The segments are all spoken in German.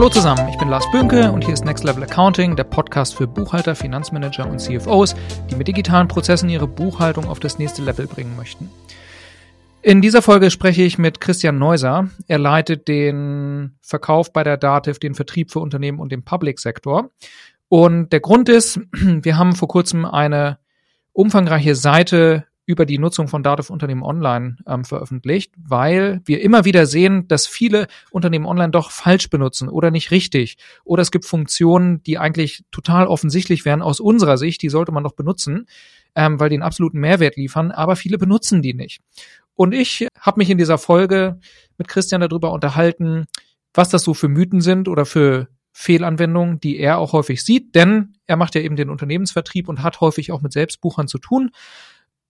Hallo zusammen, ich bin Lars Bönke und hier ist Next Level Accounting, der Podcast für Buchhalter, Finanzmanager und CFOs, die mit digitalen Prozessen ihre Buchhaltung auf das nächste Level bringen möchten. In dieser Folge spreche ich mit Christian Neuser. Er leitet den Verkauf bei der Dativ, den Vertrieb für Unternehmen und den Public Sektor. Und der Grund ist, wir haben vor kurzem eine umfangreiche Seite über die Nutzung von Dativ Unternehmen Online ähm, veröffentlicht, weil wir immer wieder sehen, dass viele Unternehmen Online doch falsch benutzen oder nicht richtig. Oder es gibt Funktionen, die eigentlich total offensichtlich wären aus unserer Sicht, die sollte man doch benutzen, ähm, weil die einen absoluten Mehrwert liefern, aber viele benutzen die nicht. Und ich habe mich in dieser Folge mit Christian darüber unterhalten, was das so für Mythen sind oder für Fehlanwendungen, die er auch häufig sieht, denn er macht ja eben den Unternehmensvertrieb und hat häufig auch mit Selbstbuchern zu tun.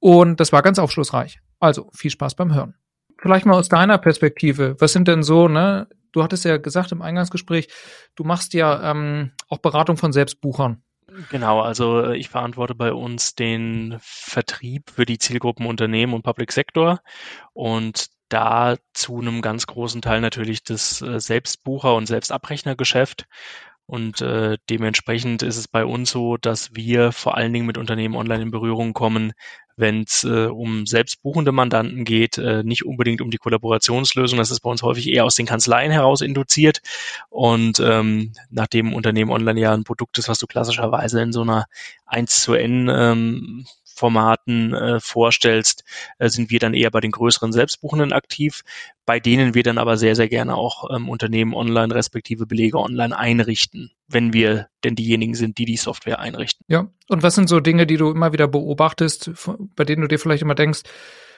Und das war ganz aufschlussreich. Also viel Spaß beim Hören. Vielleicht mal aus deiner Perspektive. Was sind denn so, ne? Du hattest ja gesagt im Eingangsgespräch, du machst ja ähm, auch Beratung von Selbstbuchern. Genau, also äh, ich verantworte bei uns den Vertrieb für die Zielgruppen Unternehmen und Public Sector und da zu einem ganz großen Teil natürlich das äh, Selbstbucher- und Selbstabrechnergeschäft. Und äh, dementsprechend ist es bei uns so, dass wir vor allen Dingen mit Unternehmen online in Berührung kommen, wenn es äh, um selbstbuchende Mandanten geht, äh, nicht unbedingt um die Kollaborationslösung. Das ist bei uns häufig eher aus den Kanzleien heraus induziert. Und ähm, nachdem Unternehmen online ja ein Produkt ist, was du klassischerweise in so einer 1 zu N ähm, Formaten äh, vorstellst, äh, sind wir dann eher bei den größeren Selbstbuchenden aktiv, bei denen wir dann aber sehr, sehr gerne auch ähm, Unternehmen online respektive Belege online einrichten, wenn wir denn diejenigen sind, die die Software einrichten. Ja, und was sind so Dinge, die du immer wieder beobachtest, bei denen du dir vielleicht immer denkst,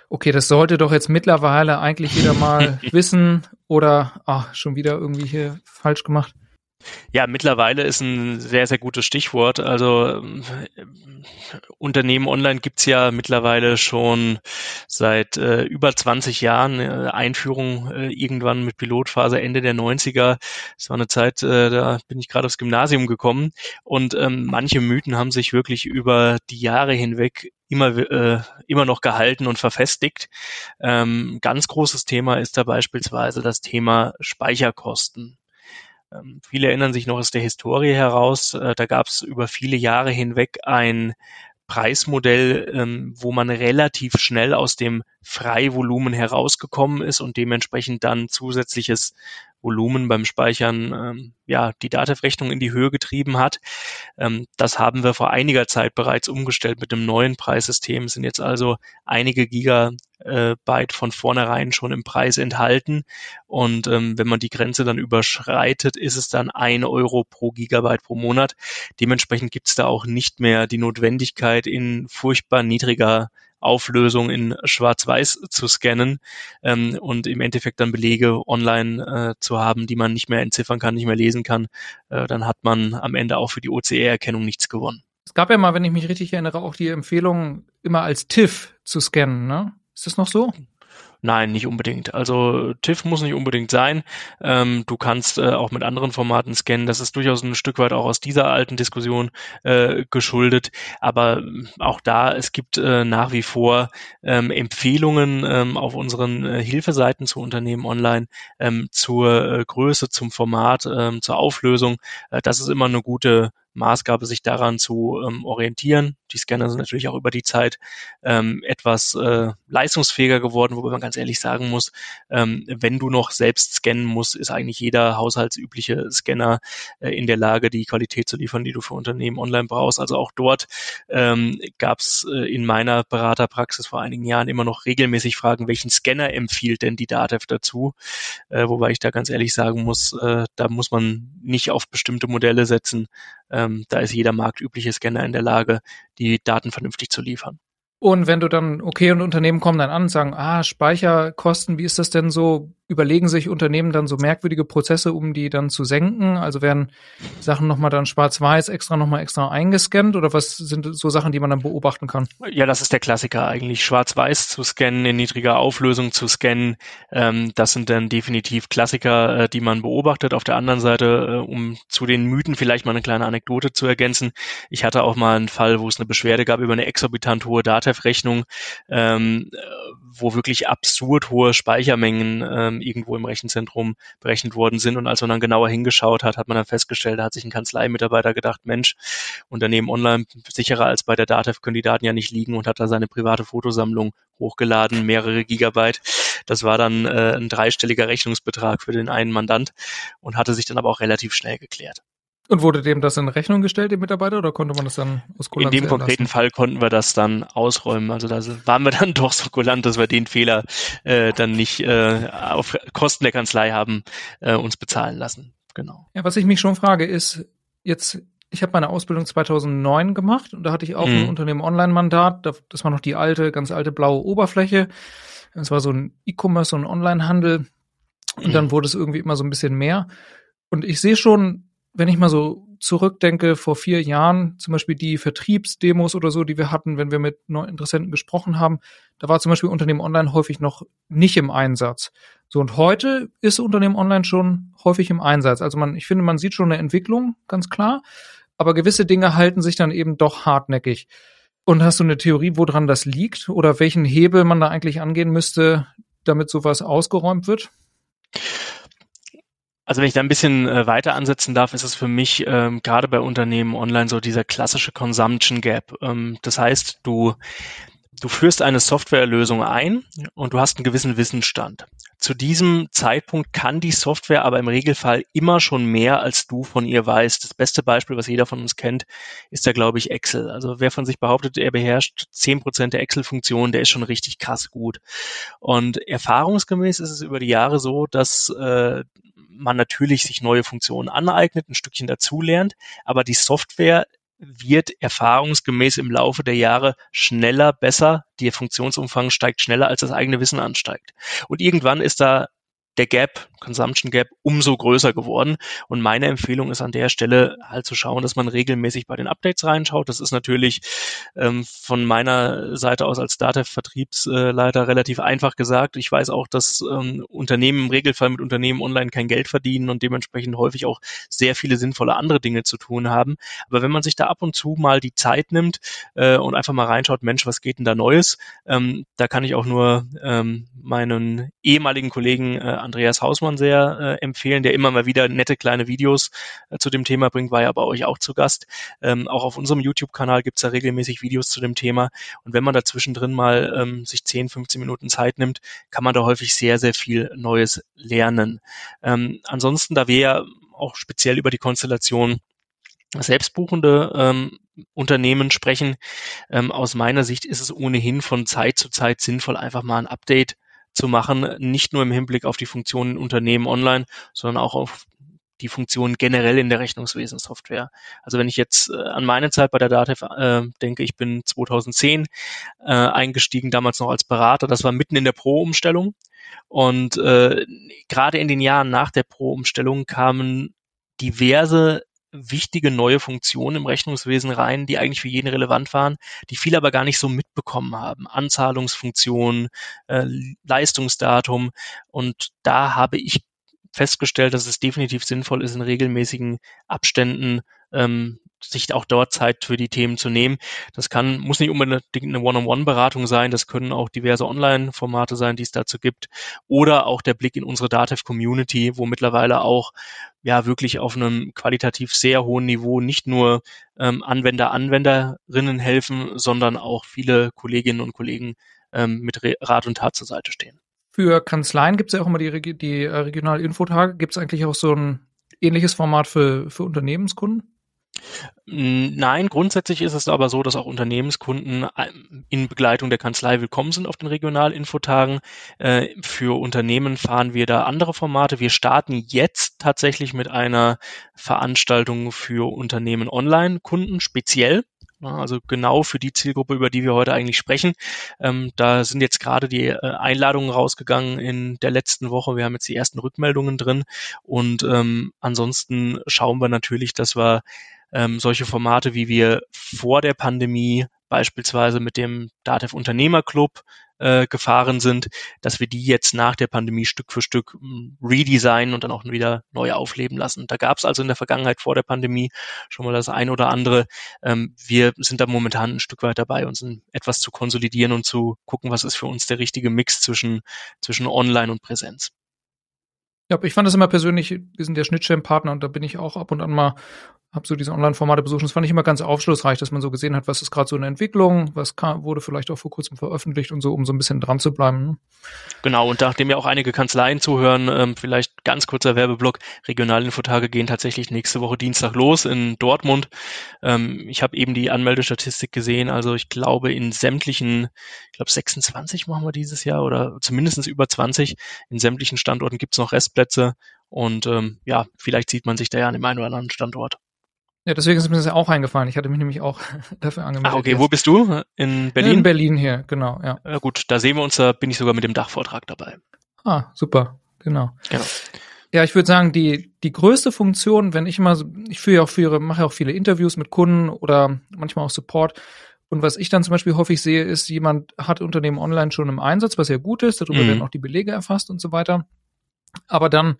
okay, das sollte doch jetzt mittlerweile eigentlich jeder mal wissen oder ach, schon wieder irgendwie hier falsch gemacht? Ja, mittlerweile ist ein sehr, sehr gutes Stichwort. Also äh, Unternehmen online gibt's ja mittlerweile schon seit äh, über 20 Jahren. Äh, Einführung äh, irgendwann mit Pilotphase Ende der 90er. Das war eine Zeit, äh, da bin ich gerade aufs Gymnasium gekommen. Und ähm, manche Mythen haben sich wirklich über die Jahre hinweg immer, äh, immer noch gehalten und verfestigt. Ähm, ganz großes Thema ist da beispielsweise das Thema Speicherkosten. Ähm, viele erinnern sich noch aus der Historie heraus, äh, da gab es über viele Jahre hinweg ein Preismodell, ähm, wo man relativ schnell aus dem Freivolumen herausgekommen ist und dementsprechend dann zusätzliches Volumen beim Speichern ähm, ja die Datev-Rechnung in die Höhe getrieben hat. Ähm, das haben wir vor einiger Zeit bereits umgestellt mit dem neuen Preissystem. Es sind jetzt also einige Gigabyte von vornherein schon im Preis enthalten. Und ähm, wenn man die Grenze dann überschreitet, ist es dann ein Euro pro Gigabyte pro Monat. Dementsprechend gibt es da auch nicht mehr die Notwendigkeit, in furchtbar niedriger Auflösung in Schwarz-Weiß zu scannen ähm, und im Endeffekt dann Belege online äh, zu haben, die man nicht mehr entziffern kann, nicht mehr lesen kann, äh, dann hat man am Ende auch für die OCR-Erkennung nichts gewonnen. Es gab ja mal, wenn ich mich richtig erinnere, auch die Empfehlung, immer als TIFF zu scannen, ne? Ist das noch so? Nein, nicht unbedingt. Also TIFF muss nicht unbedingt sein. Ähm, du kannst äh, auch mit anderen Formaten scannen. Das ist durchaus ein Stück weit auch aus dieser alten Diskussion äh, geschuldet. Aber ähm, auch da, es gibt äh, nach wie vor ähm, Empfehlungen ähm, auf unseren äh, Hilfeseiten zu Unternehmen online ähm, zur äh, Größe, zum Format, ähm, zur Auflösung. Äh, das ist immer eine gute Maßgabe, sich daran zu ähm, orientieren. Die Scanner sind natürlich auch über die Zeit ähm, etwas äh, leistungsfähiger geworden, wobei man ganz ehrlich sagen muss, ähm, wenn du noch selbst scannen musst, ist eigentlich jeder haushaltsübliche Scanner äh, in der Lage, die Qualität zu liefern, die du für Unternehmen online brauchst. Also auch dort ähm, gab es äh, in meiner Beraterpraxis vor einigen Jahren immer noch regelmäßig Fragen, welchen Scanner empfiehlt denn die DATEV dazu? Äh, wobei ich da ganz ehrlich sagen muss, äh, da muss man nicht auf bestimmte Modelle setzen. Ähm, da ist jeder marktübliche Scanner in der Lage, die Daten vernünftig zu liefern. Und wenn du dann, okay, und Unternehmen kommen dann an und sagen, ah, Speicherkosten, wie ist das denn so? Überlegen sich Unternehmen dann so merkwürdige Prozesse, um die dann zu senken? Also werden Sachen nochmal dann schwarz-weiß extra nochmal extra eingescannt oder was sind so Sachen, die man dann beobachten kann? Ja, das ist der Klassiker eigentlich. Schwarz-weiß zu scannen, in niedriger Auflösung zu scannen. Ähm, das sind dann definitiv Klassiker, äh, die man beobachtet. Auf der anderen Seite, äh, um zu den Mythen vielleicht mal eine kleine Anekdote zu ergänzen. Ich hatte auch mal einen Fall, wo es eine Beschwerde gab über eine exorbitant hohe Data Datev-Rechnung, ähm, wo wirklich absurd hohe Speichermengen ähm, irgendwo im Rechenzentrum berechnet worden sind. Und als man dann genauer hingeschaut hat, hat man dann festgestellt, da hat sich ein Kanzleimitarbeiter gedacht, Mensch, Unternehmen online sicherer als bei der Datev können die Daten ja nicht liegen und hat da seine private Fotosammlung hochgeladen, mehrere Gigabyte. Das war dann äh, ein dreistelliger Rechnungsbetrag für den einen Mandant und hatte sich dann aber auch relativ schnell geklärt. Und wurde dem das in Rechnung gestellt, dem Mitarbeiter, oder konnte man das dann aus Kulanz In dem konkreten Fall konnten wir das dann ausräumen. Also da waren wir dann doch so kulant, dass wir den Fehler äh, dann nicht äh, auf Kosten der Kanzlei haben äh, uns bezahlen lassen. Genau. Ja, was ich mich schon frage, ist jetzt, ich habe meine Ausbildung 2009 gemacht und da hatte ich auch mhm. ein Unternehmen-Online-Mandat. Das war noch die alte, ganz alte blaue Oberfläche. Es war so ein E-Commerce und Online-Handel. Und mhm. dann wurde es irgendwie immer so ein bisschen mehr. Und ich sehe schon, wenn ich mal so zurückdenke, vor vier Jahren, zum Beispiel die Vertriebsdemos oder so, die wir hatten, wenn wir mit neuen Interessenten gesprochen haben, da war zum Beispiel Unternehmen Online häufig noch nicht im Einsatz. So, und heute ist Unternehmen Online schon häufig im Einsatz. Also man, ich finde, man sieht schon eine Entwicklung, ganz klar, aber gewisse Dinge halten sich dann eben doch hartnäckig. Und hast du eine Theorie, woran das liegt oder welchen Hebel man da eigentlich angehen müsste, damit sowas ausgeräumt wird? Also wenn ich da ein bisschen äh, weiter ansetzen darf, ist es für mich ähm, gerade bei Unternehmen online so dieser klassische Consumption Gap. Ähm, das heißt, du Du führst eine Softwarelösung ein und du hast einen gewissen Wissensstand. Zu diesem Zeitpunkt kann die Software aber im Regelfall immer schon mehr, als du von ihr weißt. Das beste Beispiel, was jeder von uns kennt, ist da, glaube ich, Excel. Also wer von sich behauptet, er beherrscht zehn Prozent der Excel-Funktionen, der ist schon richtig krass gut. Und erfahrungsgemäß ist es über die Jahre so, dass äh, man natürlich sich neue Funktionen aneignet, ein Stückchen dazulernt, aber die Software wird erfahrungsgemäß im Laufe der Jahre schneller, besser. Der Funktionsumfang steigt schneller, als das eigene Wissen ansteigt. Und irgendwann ist da der Gap, Consumption Gap, umso größer geworden. Und meine Empfehlung ist an der Stelle halt zu schauen, dass man regelmäßig bei den Updates reinschaut. Das ist natürlich ähm, von meiner Seite aus als Datev-Vertriebsleiter relativ einfach gesagt. Ich weiß auch, dass ähm, Unternehmen im Regelfall mit Unternehmen online kein Geld verdienen und dementsprechend häufig auch sehr viele sinnvolle andere Dinge zu tun haben. Aber wenn man sich da ab und zu mal die Zeit nimmt äh, und einfach mal reinschaut, Mensch, was geht denn da Neues? Ähm, da kann ich auch nur ähm, meinen ehemaligen Kollegen äh, Andreas Hausmann sehr äh, empfehlen, der immer mal wieder nette kleine Videos äh, zu dem Thema bringt, war ja bei euch auch zu Gast. Ähm, auch auf unserem YouTube-Kanal gibt's da regelmäßig Videos zu dem Thema. Und wenn man da zwischendrin mal ähm, sich 10, 15 Minuten Zeit nimmt, kann man da häufig sehr, sehr viel Neues lernen. Ähm, ansonsten, da wir ja auch speziell über die Konstellation selbstbuchende ähm, Unternehmen sprechen. Ähm, aus meiner Sicht ist es ohnehin von Zeit zu Zeit sinnvoll, einfach mal ein Update zu machen, nicht nur im Hinblick auf die Funktionen Unternehmen online, sondern auch auf die Funktionen generell in der Rechnungswesensoftware. Also wenn ich jetzt äh, an meine Zeit bei der Datev äh, denke, ich bin 2010 äh, eingestiegen, damals noch als Berater, das war mitten in der Pro-Umstellung und äh, gerade in den Jahren nach der Pro-Umstellung kamen diverse wichtige neue Funktionen im Rechnungswesen rein, die eigentlich für jeden relevant waren, die viele aber gar nicht so mitbekommen haben. Anzahlungsfunktionen, äh, Leistungsdatum. Und da habe ich festgestellt, dass es definitiv sinnvoll ist, in regelmäßigen Abständen ähm, sich auch dort Zeit für die Themen zu nehmen. Das kann, muss nicht unbedingt eine One-on-One-Beratung sein, das können auch diverse Online-Formate sein, die es dazu gibt. Oder auch der Blick in unsere Datev-Community, wo mittlerweile auch ja wirklich auf einem qualitativ sehr hohen Niveau nicht nur ähm, Anwender, Anwenderinnen helfen, sondern auch viele Kolleginnen und Kollegen ähm, mit Rat und Tat zur Seite stehen. Für Kanzleien gibt es ja auch immer die, die äh, Infotage. Gibt es eigentlich auch so ein ähnliches Format für, für Unternehmenskunden? Nein, grundsätzlich ist es aber so, dass auch Unternehmenskunden ähm, in Begleitung der Kanzlei willkommen sind auf den Regionalinfotagen. Äh, für Unternehmen fahren wir da andere Formate. Wir starten jetzt tatsächlich mit einer Veranstaltung für Unternehmen Online-Kunden speziell. Also genau für die Zielgruppe, über die wir heute eigentlich sprechen. Ähm, da sind jetzt gerade die äh, Einladungen rausgegangen in der letzten Woche. Wir haben jetzt die ersten Rückmeldungen drin. Und ähm, ansonsten schauen wir natürlich, dass wir ähm, solche Formate, wie wir vor der Pandemie beispielsweise mit dem Datev Unternehmerclub äh, gefahren sind, dass wir die jetzt nach der Pandemie Stück für Stück hm, redesignen und dann auch wieder neu aufleben lassen. Da gab es also in der Vergangenheit vor der Pandemie schon mal das ein oder andere. Ähm, wir sind da momentan ein Stück weit dabei, uns etwas zu konsolidieren und zu gucken, was ist für uns der richtige Mix zwischen, zwischen Online und Präsenz. Ja, ich fand das immer persönlich, wir sind der Schnittstellenpartner und da bin ich auch ab und an mal habe so diese Online-Formate besucht. Das fand ich immer ganz aufschlussreich, dass man so gesehen hat, was ist gerade so eine Entwicklung, was kam, wurde vielleicht auch vor kurzem veröffentlicht und so, um so ein bisschen dran zu bleiben. Ne? Genau, und nachdem ja auch einige Kanzleien zuhören, ähm, vielleicht ganz kurzer Werbeblock. Regionalinfotage gehen tatsächlich nächste Woche Dienstag los in Dortmund. Ähm, ich habe eben die Anmeldestatistik gesehen, also ich glaube in sämtlichen, ich glaube 26 machen wir dieses Jahr oder zumindest über 20. In sämtlichen Standorten gibt es noch Restplätze und ähm, ja, vielleicht sieht man sich da ja an dem einen oder anderen Standort. Ja, deswegen ist mir das ja auch eingefallen. Ich hatte mich nämlich auch dafür angemeldet. Ah, okay, wo bist du? In Berlin? In Berlin hier, genau, ja. Ja gut, da sehen wir uns, da bin ich sogar mit dem Dachvortrag dabei. Ah, super, genau. Genau. Ja, ich würde sagen, die, die größte Funktion, wenn ich immer, ich führe ja auch viele, mache auch viele Interviews mit Kunden oder manchmal auch Support. Und was ich dann zum Beispiel häufig sehe, ist, jemand hat Unternehmen online schon im Einsatz, was ja gut ist, darüber mhm. werden auch die Belege erfasst und so weiter. Aber dann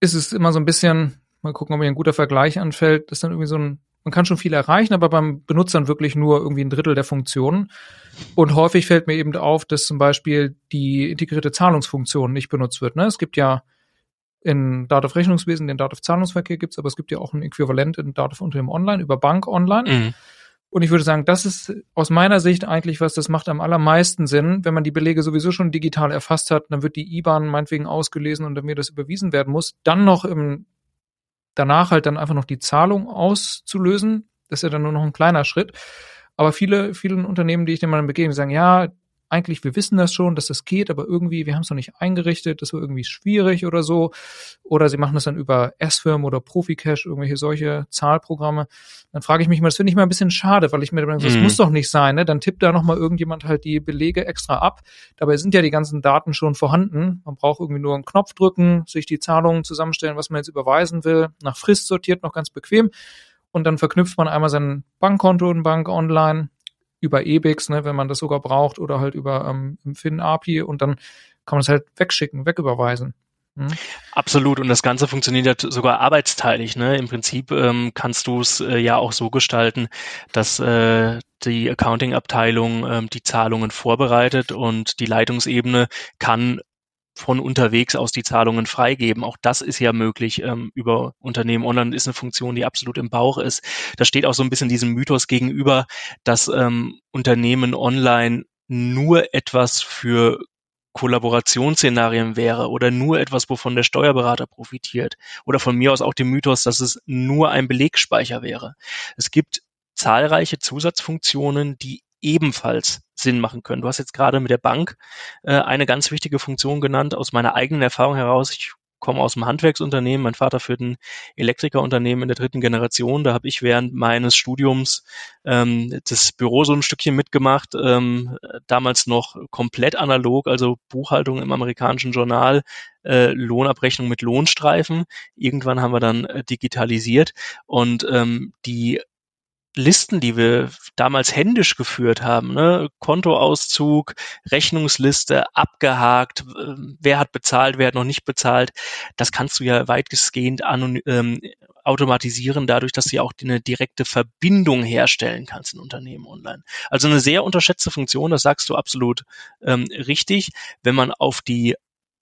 ist es immer so ein bisschen, mal gucken, ob mir ein guter Vergleich anfällt, ist dann irgendwie so ein, man kann schon viel erreichen, aber beim Benutzern wirklich nur irgendwie ein Drittel der Funktionen. Und häufig fällt mir eben auf, dass zum Beispiel die integrierte Zahlungsfunktion nicht benutzt wird. Ne? Es gibt ja in Dativ Rechnungswesen den Dativ Zahlungsverkehr gibt's, aber es gibt ja auch ein Äquivalent in Dativ Unternehmen Online über Bank Online. Mhm. Und ich würde sagen, das ist aus meiner Sicht eigentlich was, das macht am allermeisten Sinn. Wenn man die Belege sowieso schon digital erfasst hat, dann wird die IBAN meinetwegen ausgelesen und dann mir das überwiesen werden muss. Dann noch im, danach halt dann einfach noch die Zahlung auszulösen. Das ist ja dann nur noch ein kleiner Schritt. Aber viele, viele Unternehmen, die ich dem mal begegne, sagen, ja, eigentlich, wir wissen das schon, dass das geht, aber irgendwie, wir haben es noch nicht eingerichtet, das war irgendwie schwierig oder so. Oder sie machen das dann über S-Firm oder Proficash, irgendwelche solche Zahlprogramme. Dann frage ich mich mal, das finde ich mal ein bisschen schade, weil ich mir denke, das mhm. muss doch nicht sein, ne? Dann tippt da nochmal irgendjemand halt die Belege extra ab. Dabei sind ja die ganzen Daten schon vorhanden. Man braucht irgendwie nur einen Knopf drücken, sich die Zahlungen zusammenstellen, was man jetzt überweisen will, nach Frist sortiert, noch ganz bequem. Und dann verknüpft man einmal sein Bankkonto und Bank online über EBIX, ne, wenn man das sogar braucht, oder halt über ähm, Fin-API und dann kann man es halt wegschicken, wegüberweisen. Hm? Absolut. Und das Ganze funktioniert sogar arbeitsteilig. Ne? Im Prinzip ähm, kannst du es äh, ja auch so gestalten, dass äh, die Accounting-Abteilung ähm, die Zahlungen vorbereitet und die Leitungsebene kann von unterwegs aus die Zahlungen freigeben. Auch das ist ja möglich ähm, über Unternehmen online, ist eine Funktion, die absolut im Bauch ist. Da steht auch so ein bisschen diesem Mythos gegenüber, dass ähm, Unternehmen online nur etwas für Kollaborationsszenarien wäre oder nur etwas, wovon der Steuerberater profitiert. Oder von mir aus auch dem Mythos, dass es nur ein Belegspeicher wäre. Es gibt zahlreiche Zusatzfunktionen, die ebenfalls Sinn machen können. Du hast jetzt gerade mit der Bank äh, eine ganz wichtige Funktion genannt. Aus meiner eigenen Erfahrung heraus, ich komme aus dem Handwerksunternehmen, mein Vater führt ein Elektrikerunternehmen in der dritten Generation. Da habe ich während meines Studiums ähm, das Büro so ein Stückchen mitgemacht, ähm, damals noch komplett analog, also Buchhaltung im amerikanischen Journal, äh, Lohnabrechnung mit Lohnstreifen. Irgendwann haben wir dann äh, digitalisiert und ähm, die Listen, die wir damals händisch geführt haben, ne? Kontoauszug, Rechnungsliste, abgehakt, wer hat bezahlt, wer hat noch nicht bezahlt, das kannst du ja weitestgehend ähm, automatisieren, dadurch, dass du auch eine direkte Verbindung herstellen kannst in Unternehmen online. Also eine sehr unterschätzte Funktion, das sagst du absolut ähm, richtig. Wenn man auf die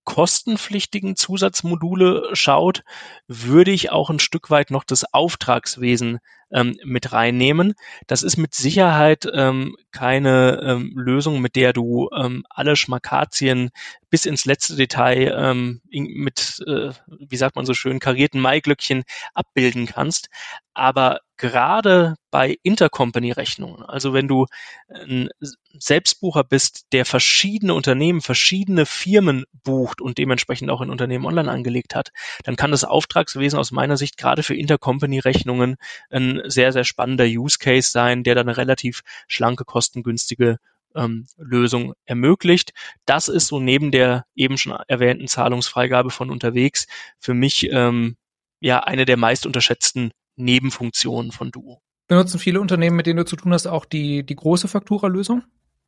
kostenpflichtigen Zusatzmodule schaut, würde ich auch ein Stück weit noch das Auftragswesen ähm, mit reinnehmen. Das ist mit Sicherheit ähm, keine ähm, Lösung, mit der du ähm, alle Schmakazien bis ins letzte Detail ähm, mit, äh, wie sagt man so schön, karierten Maiglöckchen abbilden kannst. Aber gerade bei Intercompany-Rechnungen, also wenn du ein Selbstbucher bist, der verschiedene Unternehmen, verschiedene Firmen bucht und dementsprechend auch in Unternehmen online angelegt hat, dann kann das Auftragswesen aus meiner Sicht gerade für Intercompany-Rechnungen ein sehr, sehr spannender Use Case sein, der dann eine relativ schlanke, kostengünstige ähm, Lösung ermöglicht. Das ist so neben der eben schon erwähnten Zahlungsfreigabe von unterwegs für mich ähm, ja eine der meist unterschätzten Nebenfunktionen von Duo. Benutzen viele Unternehmen, mit denen du zu tun hast, auch die, die große Faktura-Lösung?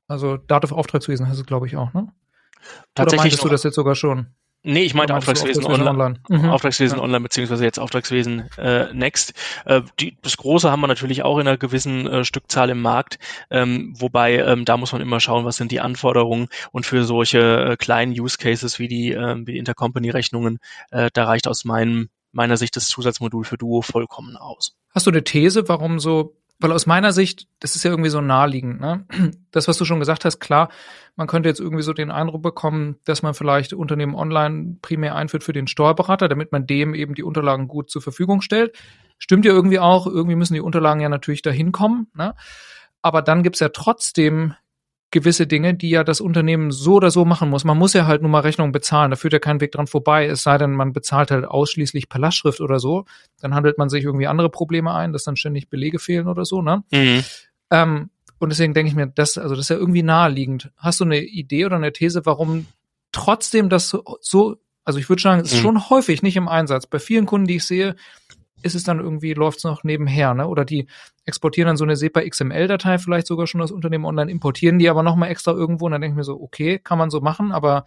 Also Dativ Auftragswesen hast du, glaube ich, auch, ne? Tatsächlich Oder meintest du das jetzt sogar schon? Nee, ich meinte Auftragswesen, Auftragswesen Online. Online. Mhm. Auftragswesen ja. Online, beziehungsweise jetzt Auftragswesen äh, Next. Äh, die, das Große haben wir natürlich auch in einer gewissen äh, Stückzahl im Markt, ähm, wobei ähm, da muss man immer schauen, was sind die Anforderungen und für solche äh, kleinen Use Cases wie die, äh, wie Intercompany-Rechnungen, äh, da reicht aus meinem, meiner Sicht das Zusatzmodul für Duo vollkommen aus. Hast du eine These, warum so weil aus meiner Sicht, das ist ja irgendwie so naheliegend, ne? Das, was du schon gesagt hast, klar, man könnte jetzt irgendwie so den Eindruck bekommen, dass man vielleicht Unternehmen online primär einführt für den Steuerberater, damit man dem eben die Unterlagen gut zur Verfügung stellt. Stimmt ja irgendwie auch, irgendwie müssen die Unterlagen ja natürlich dahin kommen, ne? Aber dann gibt's ja trotzdem gewisse Dinge, die ja das Unternehmen so oder so machen muss. Man muss ja halt nur mal Rechnungen bezahlen, da führt ja kein Weg dran vorbei, es sei denn, man bezahlt halt ausschließlich per Lastschrift oder so. Dann handelt man sich irgendwie andere Probleme ein, dass dann ständig Belege fehlen oder so, ne? Mhm. Ähm, und deswegen denke ich mir, das, also das ist ja irgendwie naheliegend. Hast du eine Idee oder eine These, warum trotzdem das so, so also ich würde sagen, es ist mhm. schon häufig nicht im Einsatz. Bei vielen Kunden, die ich sehe, ist es dann irgendwie, läuft es noch nebenher, ne? Oder die exportieren dann so eine SEPA XML-Datei vielleicht sogar schon das Unternehmen online, importieren die aber nochmal extra irgendwo und dann denke ich mir so, okay, kann man so machen, aber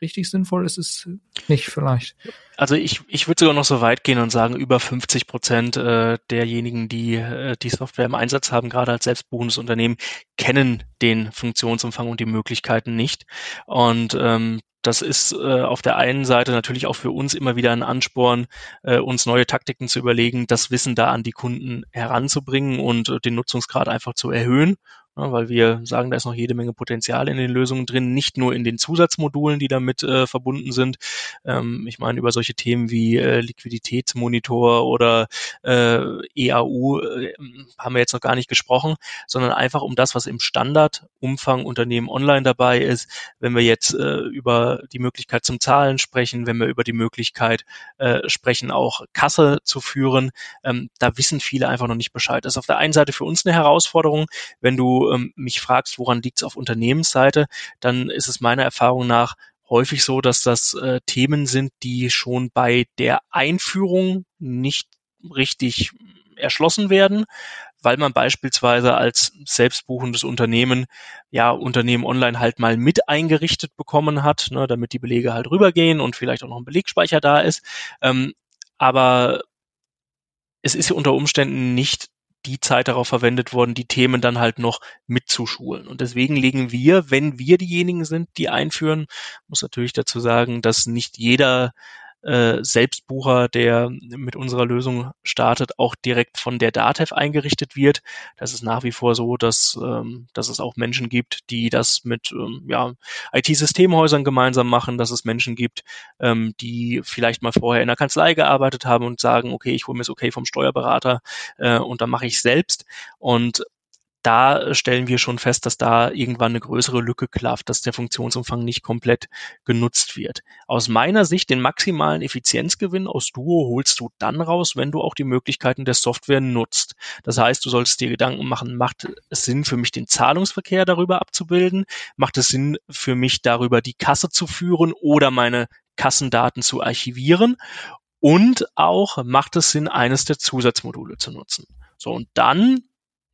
richtig sinnvoll ist es nicht vielleicht. Also ich, ich würde sogar noch so weit gehen und sagen, über 50 Prozent äh, derjenigen, die äh, die Software im Einsatz haben, gerade als selbstbuchendes Unternehmen, kennen den Funktionsumfang und die Möglichkeiten nicht. Und ähm, das ist äh, auf der einen Seite natürlich auch für uns immer wieder ein Ansporn, äh, uns neue Taktiken zu überlegen, das Wissen da an die Kunden heranzubringen und äh, den Nutzungsgrad einfach zu erhöhen ja, weil wir sagen, da ist noch jede Menge Potenzial in den Lösungen drin, nicht nur in den Zusatzmodulen, die damit äh, verbunden sind. Ähm, ich meine, über solche Themen wie äh, Liquiditätsmonitor oder äh, EAU äh, haben wir jetzt noch gar nicht gesprochen, sondern einfach um das, was im Standardumfang Unternehmen online dabei ist. Wenn wir jetzt äh, über die Möglichkeit zum Zahlen sprechen, wenn wir über die Möglichkeit äh, sprechen, auch Kasse zu führen, ähm, da wissen viele einfach noch nicht Bescheid. Das ist auf der einen Seite für uns eine Herausforderung, wenn du ähm, mich fragst, woran liegt es auf Unternehmensseite, dann ist es meiner Erfahrung nach häufig so, dass das äh, Themen sind, die schon bei der Einführung nicht richtig erschlossen werden, weil man beispielsweise als selbstbuchendes Unternehmen ja Unternehmen online halt mal mit eingerichtet bekommen hat, ne, damit die Belege halt rübergehen und vielleicht auch noch ein Belegspeicher da ist. Ähm, aber es ist unter Umständen nicht die Zeit darauf verwendet worden, die Themen dann halt noch mitzuschulen. Und deswegen legen wir, wenn wir diejenigen sind, die einführen, muss natürlich dazu sagen, dass nicht jeder äh, Selbstbucher, der mit unserer Lösung startet, auch direkt von der DATEV eingerichtet wird. Das ist nach wie vor so, dass, ähm, dass es auch Menschen gibt, die das mit ähm, ja, IT-Systemhäusern gemeinsam machen, dass es Menschen gibt, ähm, die vielleicht mal vorher in der Kanzlei gearbeitet haben und sagen, okay, ich hole mir das okay vom Steuerberater äh, und dann mache ich selbst. Und da stellen wir schon fest, dass da irgendwann eine größere Lücke klafft, dass der Funktionsumfang nicht komplett genutzt wird. Aus meiner Sicht den maximalen Effizienzgewinn aus Duo holst du dann raus, wenn du auch die Möglichkeiten der Software nutzt. Das heißt, du solltest dir Gedanken machen, macht es Sinn für mich den Zahlungsverkehr darüber abzubilden? Macht es Sinn für mich darüber die Kasse zu führen oder meine Kassendaten zu archivieren? Und auch macht es Sinn, eines der Zusatzmodule zu nutzen. So, und dann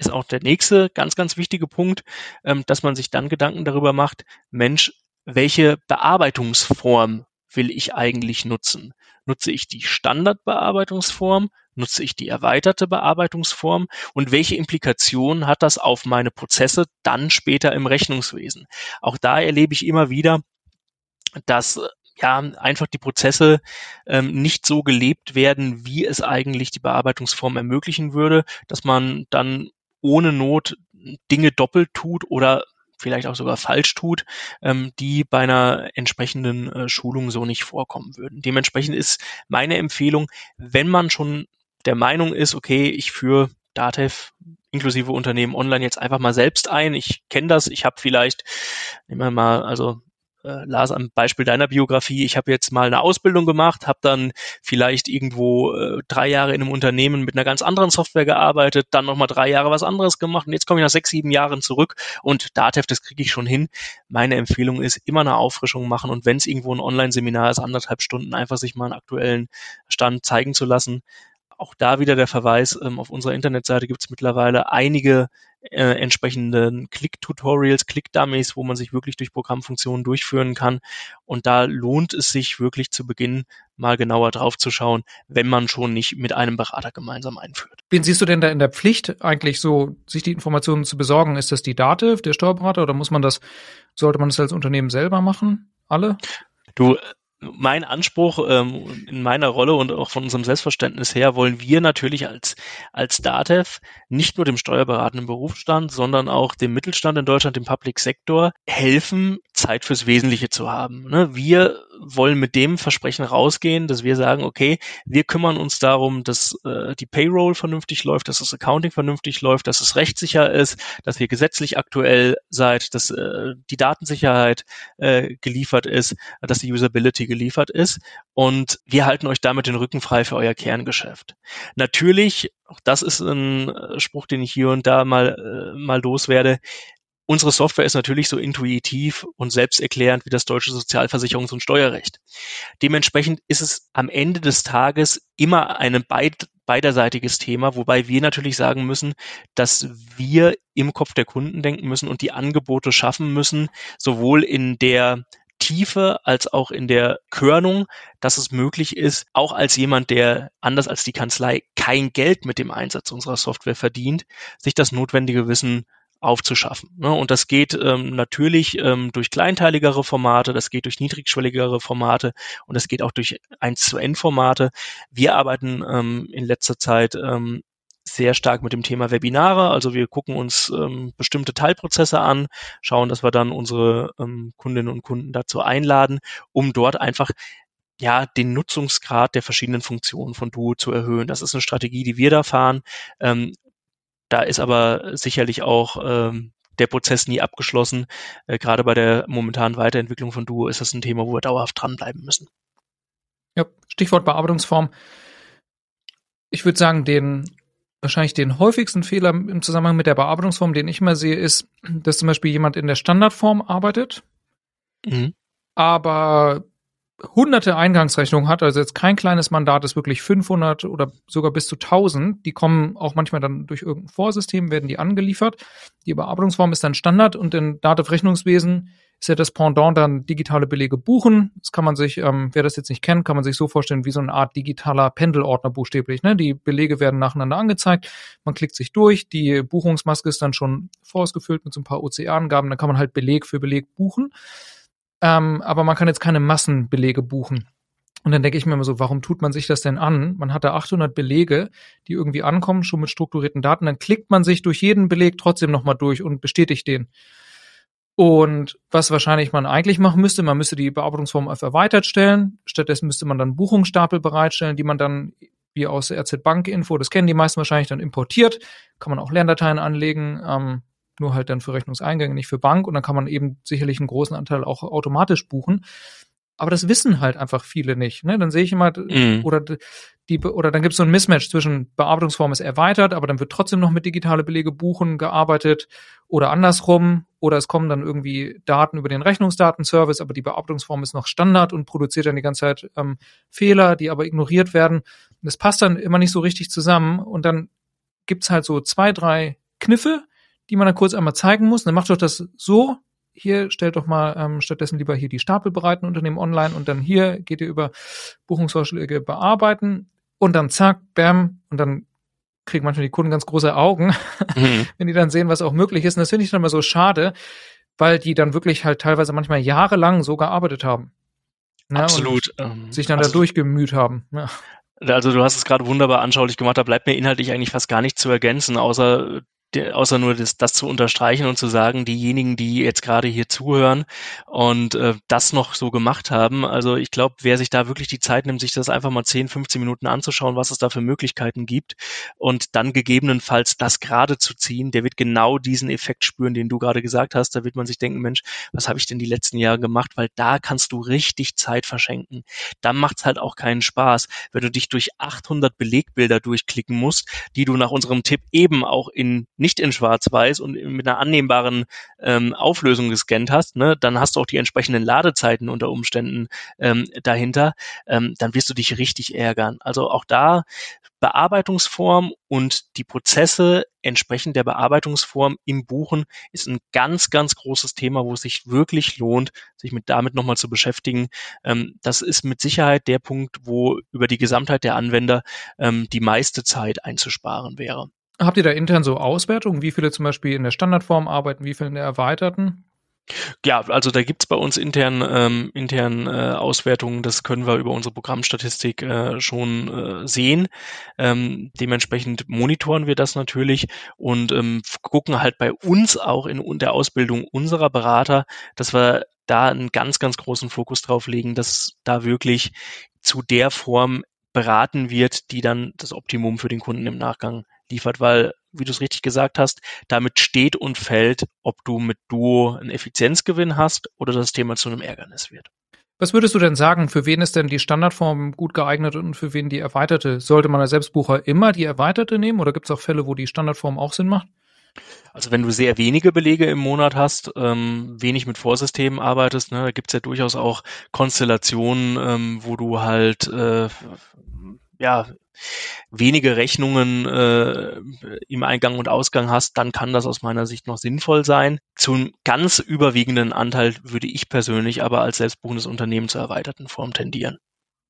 ist auch der nächste ganz, ganz wichtige Punkt, ähm, dass man sich dann Gedanken darüber macht, Mensch, welche Bearbeitungsform will ich eigentlich nutzen? Nutze ich die Standardbearbeitungsform? Nutze ich die erweiterte Bearbeitungsform? Und welche Implikationen hat das auf meine Prozesse dann später im Rechnungswesen? Auch da erlebe ich immer wieder, dass ja einfach die Prozesse ähm, nicht so gelebt werden, wie es eigentlich die Bearbeitungsform ermöglichen würde, dass man dann ohne Not Dinge doppelt tut oder vielleicht auch sogar falsch tut, ähm, die bei einer entsprechenden äh, Schulung so nicht vorkommen würden. Dementsprechend ist meine Empfehlung, wenn man schon der Meinung ist, okay, ich führe Datev inklusive Unternehmen online jetzt einfach mal selbst ein. Ich kenne das, ich habe vielleicht, nehmen wir mal, also äh, Lars, am Beispiel deiner Biografie, ich habe jetzt mal eine Ausbildung gemacht, habe dann vielleicht irgendwo äh, drei Jahre in einem Unternehmen mit einer ganz anderen Software gearbeitet, dann nochmal drei Jahre was anderes gemacht und jetzt komme ich nach sechs, sieben Jahren zurück und Datev, das kriege ich schon hin. Meine Empfehlung ist, immer eine Auffrischung machen und wenn es irgendwo ein Online-Seminar ist, anderthalb Stunden einfach sich mal einen aktuellen Stand zeigen zu lassen auch da wieder der Verweis, ähm, auf unserer Internetseite gibt es mittlerweile einige äh, entsprechenden Click-Tutorials, Click-Dummies, wo man sich wirklich durch Programmfunktionen durchführen kann. Und da lohnt es sich wirklich zu Beginn mal genauer drauf zu schauen, wenn man schon nicht mit einem Berater gemeinsam einführt. Wen siehst du denn da in der Pflicht, eigentlich so, sich die Informationen zu besorgen? Ist das die Dativ, der Steuerberater, oder muss man das, sollte man das als Unternehmen selber machen? Alle? Du, mein Anspruch ähm, in meiner Rolle und auch von unserem Selbstverständnis her wollen wir natürlich als, als DATEV nicht nur dem steuerberatenden Berufsstand, sondern auch dem Mittelstand in Deutschland, dem Public Sector helfen, Zeit fürs Wesentliche zu haben. Ne? Wir wollen mit dem Versprechen rausgehen, dass wir sagen, okay, wir kümmern uns darum, dass äh, die Payroll vernünftig läuft, dass das Accounting vernünftig läuft, dass es rechtssicher ist, dass ihr gesetzlich aktuell seid, dass äh, die Datensicherheit äh, geliefert ist, dass die Usability geliefert ist und wir halten euch damit den Rücken frei für euer Kerngeschäft. Natürlich, auch das ist ein äh, Spruch, den ich hier und da mal, äh, mal loswerde, Unsere Software ist natürlich so intuitiv und selbsterklärend wie das deutsche Sozialversicherungs- und Steuerrecht. Dementsprechend ist es am Ende des Tages immer ein beid beiderseitiges Thema, wobei wir natürlich sagen müssen, dass wir im Kopf der Kunden denken müssen und die Angebote schaffen müssen, sowohl in der Tiefe als auch in der Körnung, dass es möglich ist, auch als jemand, der anders als die Kanzlei kein Geld mit dem Einsatz unserer Software verdient, sich das notwendige Wissen aufzuschaffen. Ne? Und das geht ähm, natürlich ähm, durch kleinteiligere Formate, das geht durch niedrigschwelligere Formate und das geht auch durch 1 zu N Formate. Wir arbeiten ähm, in letzter Zeit ähm, sehr stark mit dem Thema Webinare. Also wir gucken uns ähm, bestimmte Teilprozesse an, schauen, dass wir dann unsere ähm, Kundinnen und Kunden dazu einladen, um dort einfach ja, den Nutzungsgrad der verschiedenen Funktionen von Duo zu erhöhen. Das ist eine Strategie, die wir da fahren. Ähm, da ist aber sicherlich auch ähm, der Prozess nie abgeschlossen. Äh, gerade bei der momentanen Weiterentwicklung von Duo ist das ein Thema, wo wir dauerhaft dranbleiben müssen. Ja, Stichwort Bearbeitungsform. Ich würde sagen, den wahrscheinlich den häufigsten Fehler im Zusammenhang mit der Bearbeitungsform, den ich immer sehe, ist, dass zum Beispiel jemand in der Standardform arbeitet, mhm. aber hunderte Eingangsrechnungen hat, also jetzt kein kleines Mandat ist wirklich 500 oder sogar bis zu 1000, die kommen auch manchmal dann durch irgendein Vorsystem, werden die angeliefert. Die Bearbeitungsform ist dann Standard und in Dativ Rechnungswesen ist ja das Pendant dann digitale Belege buchen. Das kann man sich, ähm, wer das jetzt nicht kennt, kann man sich so vorstellen wie so eine Art digitaler Pendelordner buchstäblich. Ne? Die Belege werden nacheinander angezeigt, man klickt sich durch, die Buchungsmaske ist dann schon vorausgefüllt mit so ein paar OCR-Angaben, dann kann man halt Beleg für Beleg buchen. Ähm, aber man kann jetzt keine Massenbelege buchen. Und dann denke ich mir immer so, warum tut man sich das denn an? Man hat da 800 Belege, die irgendwie ankommen, schon mit strukturierten Daten. Dann klickt man sich durch jeden Beleg trotzdem nochmal durch und bestätigt den. Und was wahrscheinlich man eigentlich machen müsste, man müsste die Bearbeitungsform auf erweitert stellen. Stattdessen müsste man dann Buchungsstapel bereitstellen, die man dann wie aus der RZ Bank Info, das kennen die meisten wahrscheinlich, dann importiert. Kann man auch Lerndateien anlegen. Ähm, nur halt dann für Rechnungseingänge, nicht für Bank. Und dann kann man eben sicherlich einen großen Anteil auch automatisch buchen. Aber das wissen halt einfach viele nicht. Ne? Dann sehe ich immer, mhm. oder die, oder dann gibt es so ein Mismatch zwischen Bearbeitungsform ist erweitert, aber dann wird trotzdem noch mit digitale Belege buchen gearbeitet oder andersrum. Oder es kommen dann irgendwie Daten über den Rechnungsdatenservice, aber die Bearbeitungsform ist noch Standard und produziert dann die ganze Zeit ähm, Fehler, die aber ignoriert werden. das passt dann immer nicht so richtig zusammen. Und dann gibt's halt so zwei, drei Kniffe, die man dann kurz einmal zeigen muss. Dann macht doch das so. Hier stellt doch mal ähm, stattdessen lieber hier die Stapel bereiten Unternehmen online und dann hier geht ihr über Buchungsvorschläge bearbeiten und dann zack, bam, und dann kriegen manchmal die Kunden ganz große Augen, mhm. wenn die dann sehen, was auch möglich ist. Und das finde ich dann immer so schade, weil die dann wirklich halt teilweise manchmal jahrelang so gearbeitet haben. Ne? Absolut. Ähm, sich dann also, da durchgemüht haben. Ja. Also du hast es gerade wunderbar anschaulich gemacht, da bleibt mir inhaltlich eigentlich fast gar nichts zu ergänzen, außer außer nur das, das zu unterstreichen und zu sagen, diejenigen, die jetzt gerade hier zuhören und äh, das noch so gemacht haben, also ich glaube, wer sich da wirklich die Zeit nimmt, sich das einfach mal 10, 15 Minuten anzuschauen, was es da für Möglichkeiten gibt und dann gegebenenfalls das gerade zu ziehen, der wird genau diesen Effekt spüren, den du gerade gesagt hast. Da wird man sich denken, Mensch, was habe ich denn die letzten Jahre gemacht? Weil da kannst du richtig Zeit verschenken. Da macht's halt auch keinen Spaß, wenn du dich durch 800 Belegbilder durchklicken musst, die du nach unserem Tipp eben auch in nicht in Schwarz-Weiß und mit einer annehmbaren ähm, Auflösung gescannt hast, ne, dann hast du auch die entsprechenden Ladezeiten unter Umständen ähm, dahinter, ähm, dann wirst du dich richtig ärgern. Also auch da Bearbeitungsform und die Prozesse entsprechend der Bearbeitungsform im Buchen ist ein ganz, ganz großes Thema, wo es sich wirklich lohnt, sich mit damit nochmal zu beschäftigen. Ähm, das ist mit Sicherheit der Punkt, wo über die Gesamtheit der Anwender ähm, die meiste Zeit einzusparen wäre. Habt ihr da intern so Auswertungen, wie viele zum Beispiel in der Standardform arbeiten, wie viele in der erweiterten? Ja, also da gibt's bei uns intern, ähm, intern äh, Auswertungen, das können wir über unsere Programmstatistik äh, schon äh, sehen. Ähm, dementsprechend monitoren wir das natürlich und ähm, gucken halt bei uns auch in der Ausbildung unserer Berater, dass wir da einen ganz, ganz großen Fokus drauf legen, dass da wirklich zu der Form beraten wird, die dann das Optimum für den Kunden im Nachgang liefert, weil, wie du es richtig gesagt hast, damit steht und fällt, ob du mit Duo einen Effizienzgewinn hast oder das Thema zu einem Ärgernis wird. Was würdest du denn sagen, für wen ist denn die Standardform gut geeignet und für wen die erweiterte? Sollte man als Selbstbucher immer die erweiterte nehmen oder gibt es auch Fälle, wo die Standardform auch Sinn macht? Also wenn du sehr wenige Belege im Monat hast, ähm, wenig mit Vorsystemen arbeitest, ne, da gibt's ja durchaus auch Konstellationen, ähm, wo du halt äh, ja wenige Rechnungen äh, im Eingang und Ausgang hast, dann kann das aus meiner Sicht noch sinnvoll sein. Zum ganz überwiegenden Anteil würde ich persönlich aber als selbstbuchendes Unternehmen zur erweiterten Form tendieren.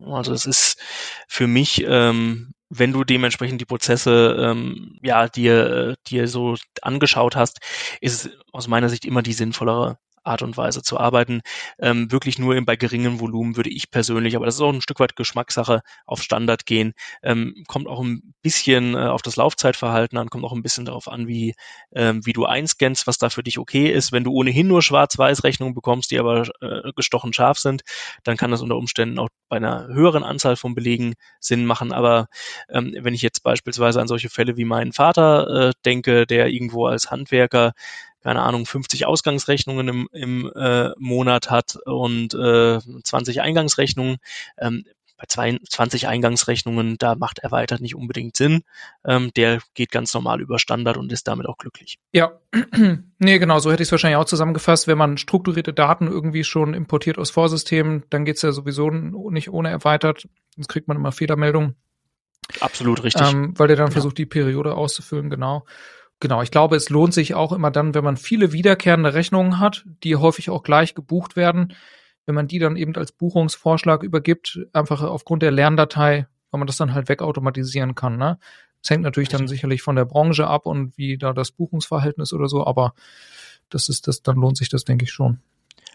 Also es ist für mich, ähm, wenn du dementsprechend die Prozesse ähm, ja dir dir so angeschaut hast, ist es aus meiner Sicht immer die sinnvollere Art und Weise zu arbeiten. Ähm, wirklich nur bei geringem Volumen würde ich persönlich, aber das ist auch ein Stück weit Geschmackssache, auf Standard gehen. Ähm, kommt auch ein bisschen äh, auf das Laufzeitverhalten an, kommt auch ein bisschen darauf an, wie, ähm, wie du einscannst, was da für dich okay ist. Wenn du ohnehin nur Schwarz-Weiß-Rechnungen bekommst, die aber äh, gestochen scharf sind, dann kann das unter Umständen auch bei einer höheren Anzahl von Belegen Sinn machen. Aber ähm, wenn ich jetzt beispielsweise an solche Fälle wie meinen Vater äh, denke, der irgendwo als Handwerker keine Ahnung, 50 Ausgangsrechnungen im, im äh, Monat hat und äh, 20 Eingangsrechnungen. Ähm, bei 20 Eingangsrechnungen, da macht erweitert nicht unbedingt Sinn. Ähm, der geht ganz normal über Standard und ist damit auch glücklich. Ja, nee, genau, so hätte ich es wahrscheinlich auch zusammengefasst. Wenn man strukturierte Daten irgendwie schon importiert aus Vorsystemen, dann geht's ja sowieso nicht ohne erweitert. Sonst kriegt man immer Fehlermeldungen. Absolut richtig. Ähm, weil der dann ja. versucht, die Periode auszufüllen, genau. Genau, ich glaube, es lohnt sich auch immer dann, wenn man viele wiederkehrende Rechnungen hat, die häufig auch gleich gebucht werden, wenn man die dann eben als Buchungsvorschlag übergibt, einfach aufgrund der Lerndatei, weil man das dann halt wegautomatisieren kann. Ne? Das hängt natürlich dann sicherlich von der Branche ab und wie da das Buchungsverhältnis oder so, aber das ist das, dann lohnt sich das, denke ich schon.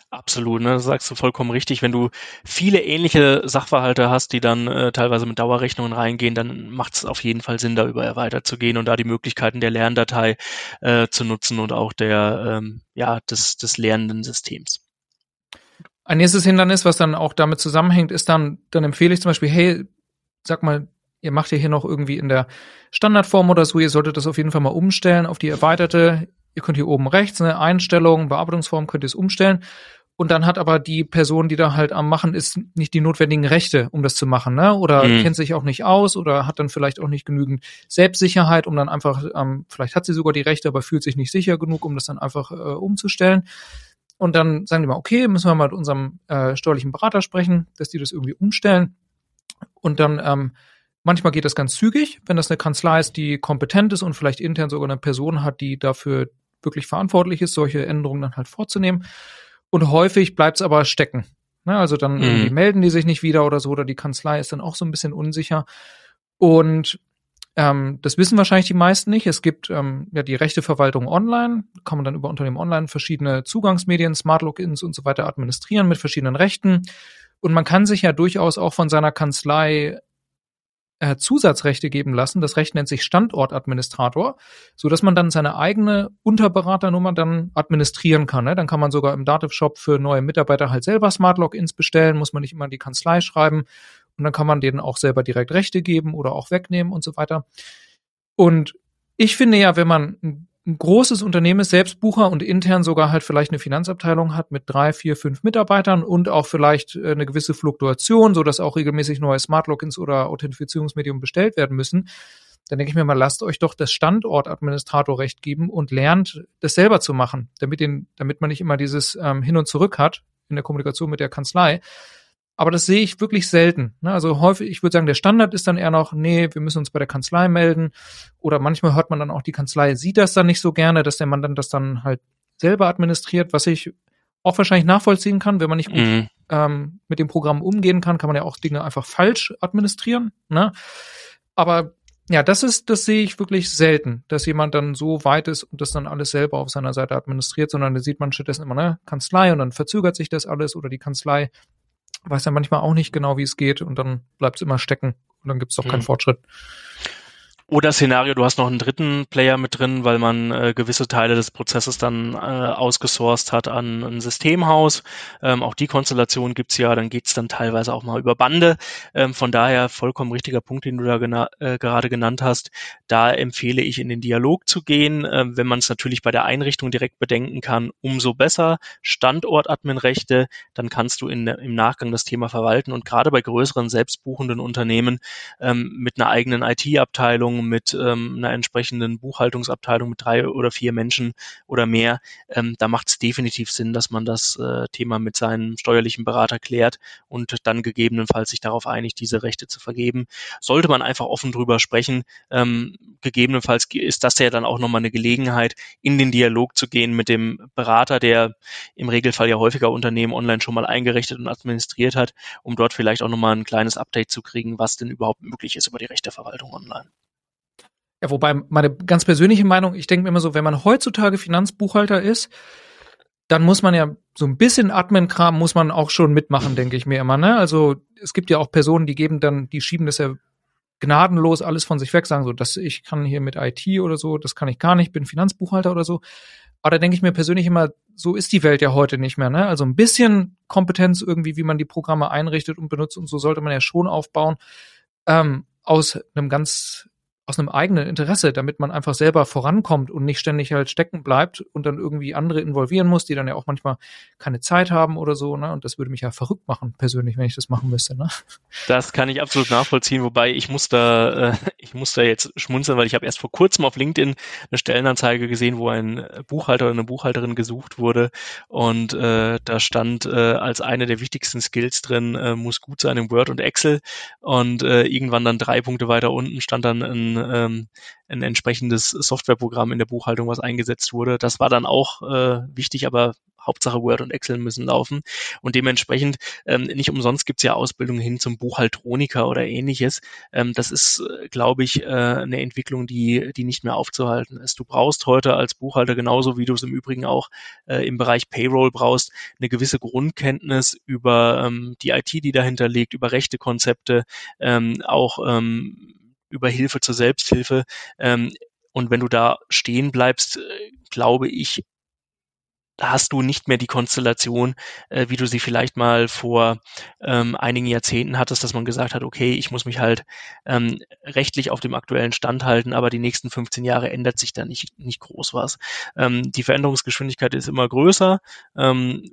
Absolut, ne? das sagst du vollkommen richtig. Wenn du viele ähnliche Sachverhalte hast, die dann äh, teilweise mit Dauerrechnungen reingehen, dann macht es auf jeden Fall Sinn, da über erweitert zu gehen und da die Möglichkeiten der Lerndatei äh, zu nutzen und auch der ähm, ja des des lernenden Systems. Ein nächstes Hindernis, was dann auch damit zusammenhängt, ist dann, dann empfehle ich zum Beispiel, hey, sag mal, ihr macht ja hier noch irgendwie in der Standardform oder so, ihr solltet das auf jeden Fall mal umstellen auf die erweiterte. Ihr könnt hier oben rechts eine Einstellung, Bearbeitungsform könnt ihr es umstellen und dann hat aber die Person, die da halt am Machen ist, nicht die notwendigen Rechte, um das zu machen, ne? Oder mhm. kennt sich auch nicht aus oder hat dann vielleicht auch nicht genügend Selbstsicherheit, um dann einfach, ähm, vielleicht hat sie sogar die Rechte, aber fühlt sich nicht sicher genug, um das dann einfach äh, umzustellen. Und dann sagen die mal, okay, müssen wir mal mit unserem äh, steuerlichen Berater sprechen, dass die das irgendwie umstellen. Und dann ähm, manchmal geht das ganz zügig, wenn das eine Kanzlei ist, die kompetent ist und vielleicht intern sogar eine Person hat, die dafür wirklich verantwortlich ist, solche Änderungen dann halt vorzunehmen. Und häufig bleibt es aber stecken. Ne? Also dann mhm. melden die sich nicht wieder oder so, oder die Kanzlei ist dann auch so ein bisschen unsicher. Und ähm, das wissen wahrscheinlich die meisten nicht. Es gibt ähm, ja die Rechteverwaltung online, kann man dann über Unternehmen online verschiedene Zugangsmedien, Smart Logins und so weiter administrieren mit verschiedenen Rechten. Und man kann sich ja durchaus auch von seiner Kanzlei äh, Zusatzrechte geben lassen. Das Recht nennt sich Standortadministrator, so dass man dann seine eigene Unterberaternummer dann administrieren kann. Ne? Dann kann man sogar im Dativ Shop für neue Mitarbeiter halt selber Smart Logins bestellen, muss man nicht immer in die Kanzlei schreiben und dann kann man denen auch selber direkt Rechte geben oder auch wegnehmen und so weiter. Und ich finde ja, wenn man ein großes Unternehmen ist, Selbstbucher und intern sogar halt vielleicht eine Finanzabteilung hat mit drei, vier, fünf Mitarbeitern und auch vielleicht äh, eine gewisse Fluktuation, so dass auch regelmäßig neue Smart Logins oder Authentifizierungsmedium bestellt werden müssen, dann denke ich mir mal, lasst euch doch das Standortadministratorrecht geben und lernt, das selber zu machen, damit, den, damit man nicht immer dieses ähm, Hin und Zurück hat in der Kommunikation mit der Kanzlei. Aber das sehe ich wirklich selten. Ne? Also häufig, ich würde sagen, der Standard ist dann eher noch, nee, wir müssen uns bei der Kanzlei melden. Oder manchmal hört man dann auch, die Kanzlei sieht das dann nicht so gerne, dass der Mann das dann halt selber administriert, was ich auch wahrscheinlich nachvollziehen kann, wenn man nicht gut mhm. ähm, mit dem Programm umgehen kann, kann man ja auch Dinge einfach falsch administrieren. Ne? Aber ja, das ist, das sehe ich wirklich selten, dass jemand dann so weit ist und das dann alles selber auf seiner Seite administriert, sondern da sieht man stattdessen immer eine Kanzlei und dann verzögert sich das alles oder die Kanzlei weiß ja manchmal auch nicht genau, wie es geht und dann bleibt es immer stecken und dann gibt es doch keinen mhm. Fortschritt. Oder Szenario, du hast noch einen dritten Player mit drin, weil man äh, gewisse Teile des Prozesses dann äh, ausgesourced hat an ein Systemhaus. Ähm, auch die Konstellation gibt's ja, dann geht's dann teilweise auch mal über Bande. Ähm, von daher vollkommen richtiger Punkt, den du da gena äh, gerade genannt hast. Da empfehle ich, in den Dialog zu gehen. Ähm, wenn man es natürlich bei der Einrichtung direkt bedenken kann, umso besser. Standort-Admin-Rechte, dann kannst du in, im Nachgang das Thema verwalten. Und gerade bei größeren selbstbuchenden Unternehmen ähm, mit einer eigenen IT-Abteilung, mit ähm, einer entsprechenden Buchhaltungsabteilung mit drei oder vier Menschen oder mehr, ähm, da macht es definitiv Sinn, dass man das äh, Thema mit seinem steuerlichen Berater klärt und dann gegebenenfalls sich darauf einigt, diese Rechte zu vergeben. Sollte man einfach offen drüber sprechen, ähm, gegebenenfalls ist das ja dann auch nochmal eine Gelegenheit, in den Dialog zu gehen mit dem Berater, der im Regelfall ja häufiger Unternehmen online schon mal eingerichtet und administriert hat, um dort vielleicht auch nochmal ein kleines Update zu kriegen, was denn überhaupt möglich ist über die Rechteverwaltung online. Ja, wobei meine ganz persönliche Meinung, ich denke mir immer so, wenn man heutzutage Finanzbuchhalter ist, dann muss man ja so ein bisschen Admin-Kram muss man auch schon mitmachen, denke ich mir immer. Ne? Also es gibt ja auch Personen, die geben dann, die schieben das ja gnadenlos alles von sich weg, sagen so, dass ich kann hier mit IT oder so, das kann ich gar nicht, bin Finanzbuchhalter oder so. Aber da denke ich mir persönlich immer, so ist die Welt ja heute nicht mehr. Ne? Also ein bisschen Kompetenz irgendwie, wie man die Programme einrichtet und benutzt und so sollte man ja schon aufbauen. Ähm, aus einem ganz aus einem eigenen Interesse, damit man einfach selber vorankommt und nicht ständig halt stecken bleibt und dann irgendwie andere involvieren muss, die dann ja auch manchmal keine Zeit haben oder so, ne? Und das würde mich ja verrückt machen, persönlich, wenn ich das machen müsste, ne? Das kann ich absolut nachvollziehen, wobei ich muss da, äh, ich muss da jetzt schmunzeln, weil ich habe erst vor kurzem auf LinkedIn eine Stellenanzeige gesehen, wo ein Buchhalter oder eine Buchhalterin gesucht wurde und äh, da stand äh, als eine der wichtigsten Skills drin, äh, muss gut sein im Word und Excel und äh, irgendwann dann drei Punkte weiter unten stand dann ein ähm, ein entsprechendes Softwareprogramm in der Buchhaltung, was eingesetzt wurde. Das war dann auch äh, wichtig, aber Hauptsache Word und Excel müssen laufen. Und dementsprechend, ähm, nicht umsonst gibt's ja Ausbildungen hin zum Buchhaltroniker oder ähnliches. Ähm, das ist, äh, glaube ich, äh, eine Entwicklung, die, die nicht mehr aufzuhalten ist. Du brauchst heute als Buchhalter genauso wie du es im Übrigen auch äh, im Bereich Payroll brauchst, eine gewisse Grundkenntnis über ähm, die IT, die dahinter liegt, über Rechtekonzepte, ähm, auch ähm, über Hilfe zur Selbsthilfe. Ähm, und wenn du da stehen bleibst, äh, glaube ich, hast du nicht mehr die Konstellation, äh, wie du sie vielleicht mal vor ähm, einigen Jahrzehnten hattest, dass man gesagt hat, okay, ich muss mich halt ähm, rechtlich auf dem aktuellen Stand halten, aber die nächsten 15 Jahre ändert sich da nicht, nicht groß was. Ähm, die Veränderungsgeschwindigkeit ist immer größer. Ähm,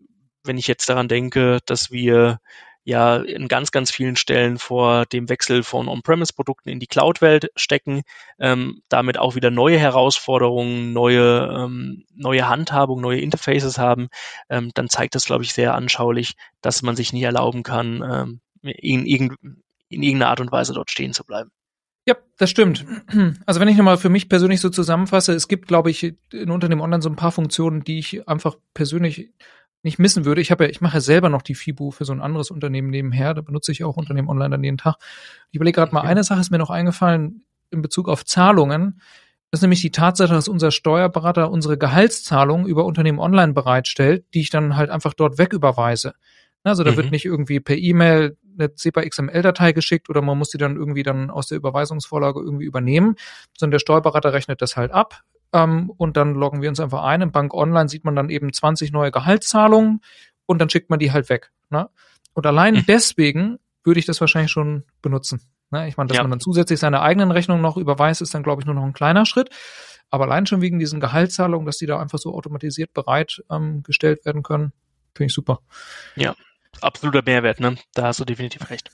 wenn ich jetzt daran denke, dass wir ja in ganz, ganz vielen Stellen vor dem Wechsel von On-Premise-Produkten in die Cloud-Welt stecken, ähm, damit auch wieder neue Herausforderungen, neue, ähm, neue Handhabung, neue Interfaces haben, ähm, dann zeigt das, glaube ich, sehr anschaulich, dass man sich nicht erlauben kann, ähm, in, irgend, in irgendeiner Art und Weise dort stehen zu bleiben. Ja, das stimmt. Also wenn ich nochmal für mich persönlich so zusammenfasse, es gibt, glaube ich, in Unternehmen Online so ein paar Funktionen, die ich einfach persönlich nicht missen würde. Ich habe ja, ich mache ja selber noch die FIBU für so ein anderes Unternehmen nebenher. Da benutze ich auch Unternehmen online dann jeden Tag. Ich überlege gerade mal, eine Sache ist mir noch eingefallen in Bezug auf Zahlungen. Das ist nämlich die Tatsache, dass unser Steuerberater unsere Gehaltszahlung über Unternehmen online bereitstellt, die ich dann halt einfach dort wegüberweise. Also da mhm. wird nicht irgendwie per E-Mail eine SEPA XML-Datei geschickt oder man muss die dann irgendwie dann aus der Überweisungsvorlage irgendwie übernehmen, sondern der Steuerberater rechnet das halt ab, ähm, und dann loggen wir uns einfach ein. Im Bank Online sieht man dann eben 20 neue Gehaltszahlungen und dann schickt man die halt weg. Ne? Und allein mhm. deswegen würde ich das wahrscheinlich schon benutzen. Ne? Ich meine, dass ja. man dann zusätzlich seine eigenen Rechnungen noch überweist, ist dann, glaube ich, nur noch ein kleiner Schritt. Aber allein schon wegen diesen Gehaltszahlungen, dass die da einfach so automatisiert bereit ähm, werden können, finde ich super. Ja, absoluter Mehrwert, ne? Da hast du definitiv recht.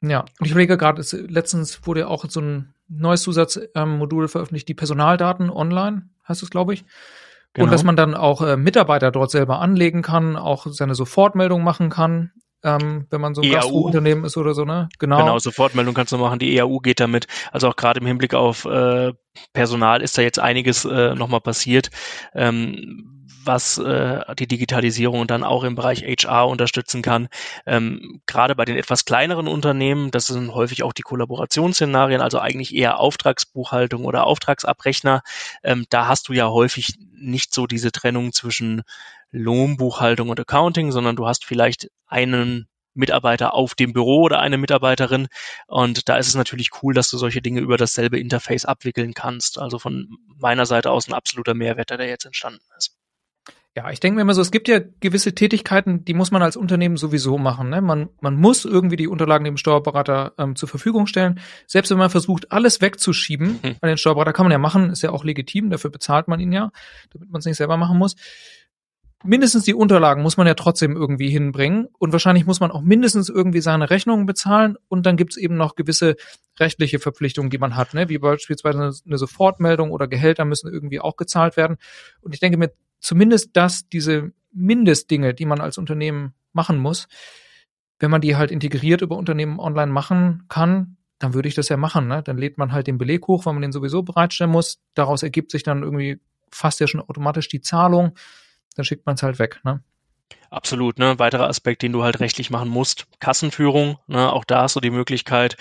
Ja, und ich überlege gerade, letztens wurde ja auch so ein neues Zusatzmodul veröffentlicht, die Personaldaten online, heißt es, glaube ich. Genau. Und dass man dann auch äh, Mitarbeiter dort selber anlegen kann, auch seine Sofortmeldung machen kann, ähm, wenn man so ein EAU. Gastrounternehmen ist oder so, ne? Genau. Genau, Sofortmeldung kannst du machen. Die EAU geht damit. Also auch gerade im Hinblick auf äh, Personal ist da jetzt einiges äh, nochmal passiert. Ähm, was äh, die Digitalisierung dann auch im Bereich HR unterstützen kann. Ähm, gerade bei den etwas kleineren Unternehmen, das sind häufig auch die Kollaborationsszenarien, also eigentlich eher Auftragsbuchhaltung oder Auftragsabrechner. Ähm, da hast du ja häufig nicht so diese Trennung zwischen Lohnbuchhaltung und Accounting, sondern du hast vielleicht einen Mitarbeiter auf dem Büro oder eine Mitarbeiterin. Und da ist es natürlich cool, dass du solche Dinge über dasselbe Interface abwickeln kannst. Also von meiner Seite aus ein absoluter Mehrwert, der jetzt entstanden ist. Ja, ich denke mir immer so, es gibt ja gewisse Tätigkeiten, die muss man als Unternehmen sowieso machen. Ne? Man, man muss irgendwie die Unterlagen dem Steuerberater ähm, zur Verfügung stellen. Selbst wenn man versucht, alles wegzuschieben, Mhm. an den Steuerberater kann man ja machen, ist ja auch legitim, dafür bezahlt man ihn ja, damit man es nicht selber machen muss. Mindestens die Unterlagen muss man ja trotzdem irgendwie hinbringen und wahrscheinlich muss man auch mindestens irgendwie seine Rechnungen bezahlen und dann gibt's eben noch gewisse rechtliche Verpflichtungen, die man hat, ne? wie beispielsweise eine, Sofortmeldung oder Gehälter müssen irgendwie auch gezahlt werden. Und ich denke mir, zumindest das, diese Mindestdinge, die man als Unternehmen machen muss, wenn man die halt integriert über Unternehmen online machen kann, dann würde ich das ja machen. Ne? Dann lädt man halt den Beleg hoch, weil man den sowieso bereitstellen muss. Daraus ergibt sich dann irgendwie fast ja schon automatisch die Zahlung. Dann schickt man es halt weg. Ne? Absolut, ne? Weiterer Aspekt, den du halt rechtlich machen musst, Kassenführung, ne? Auch da hast du die Möglichkeit,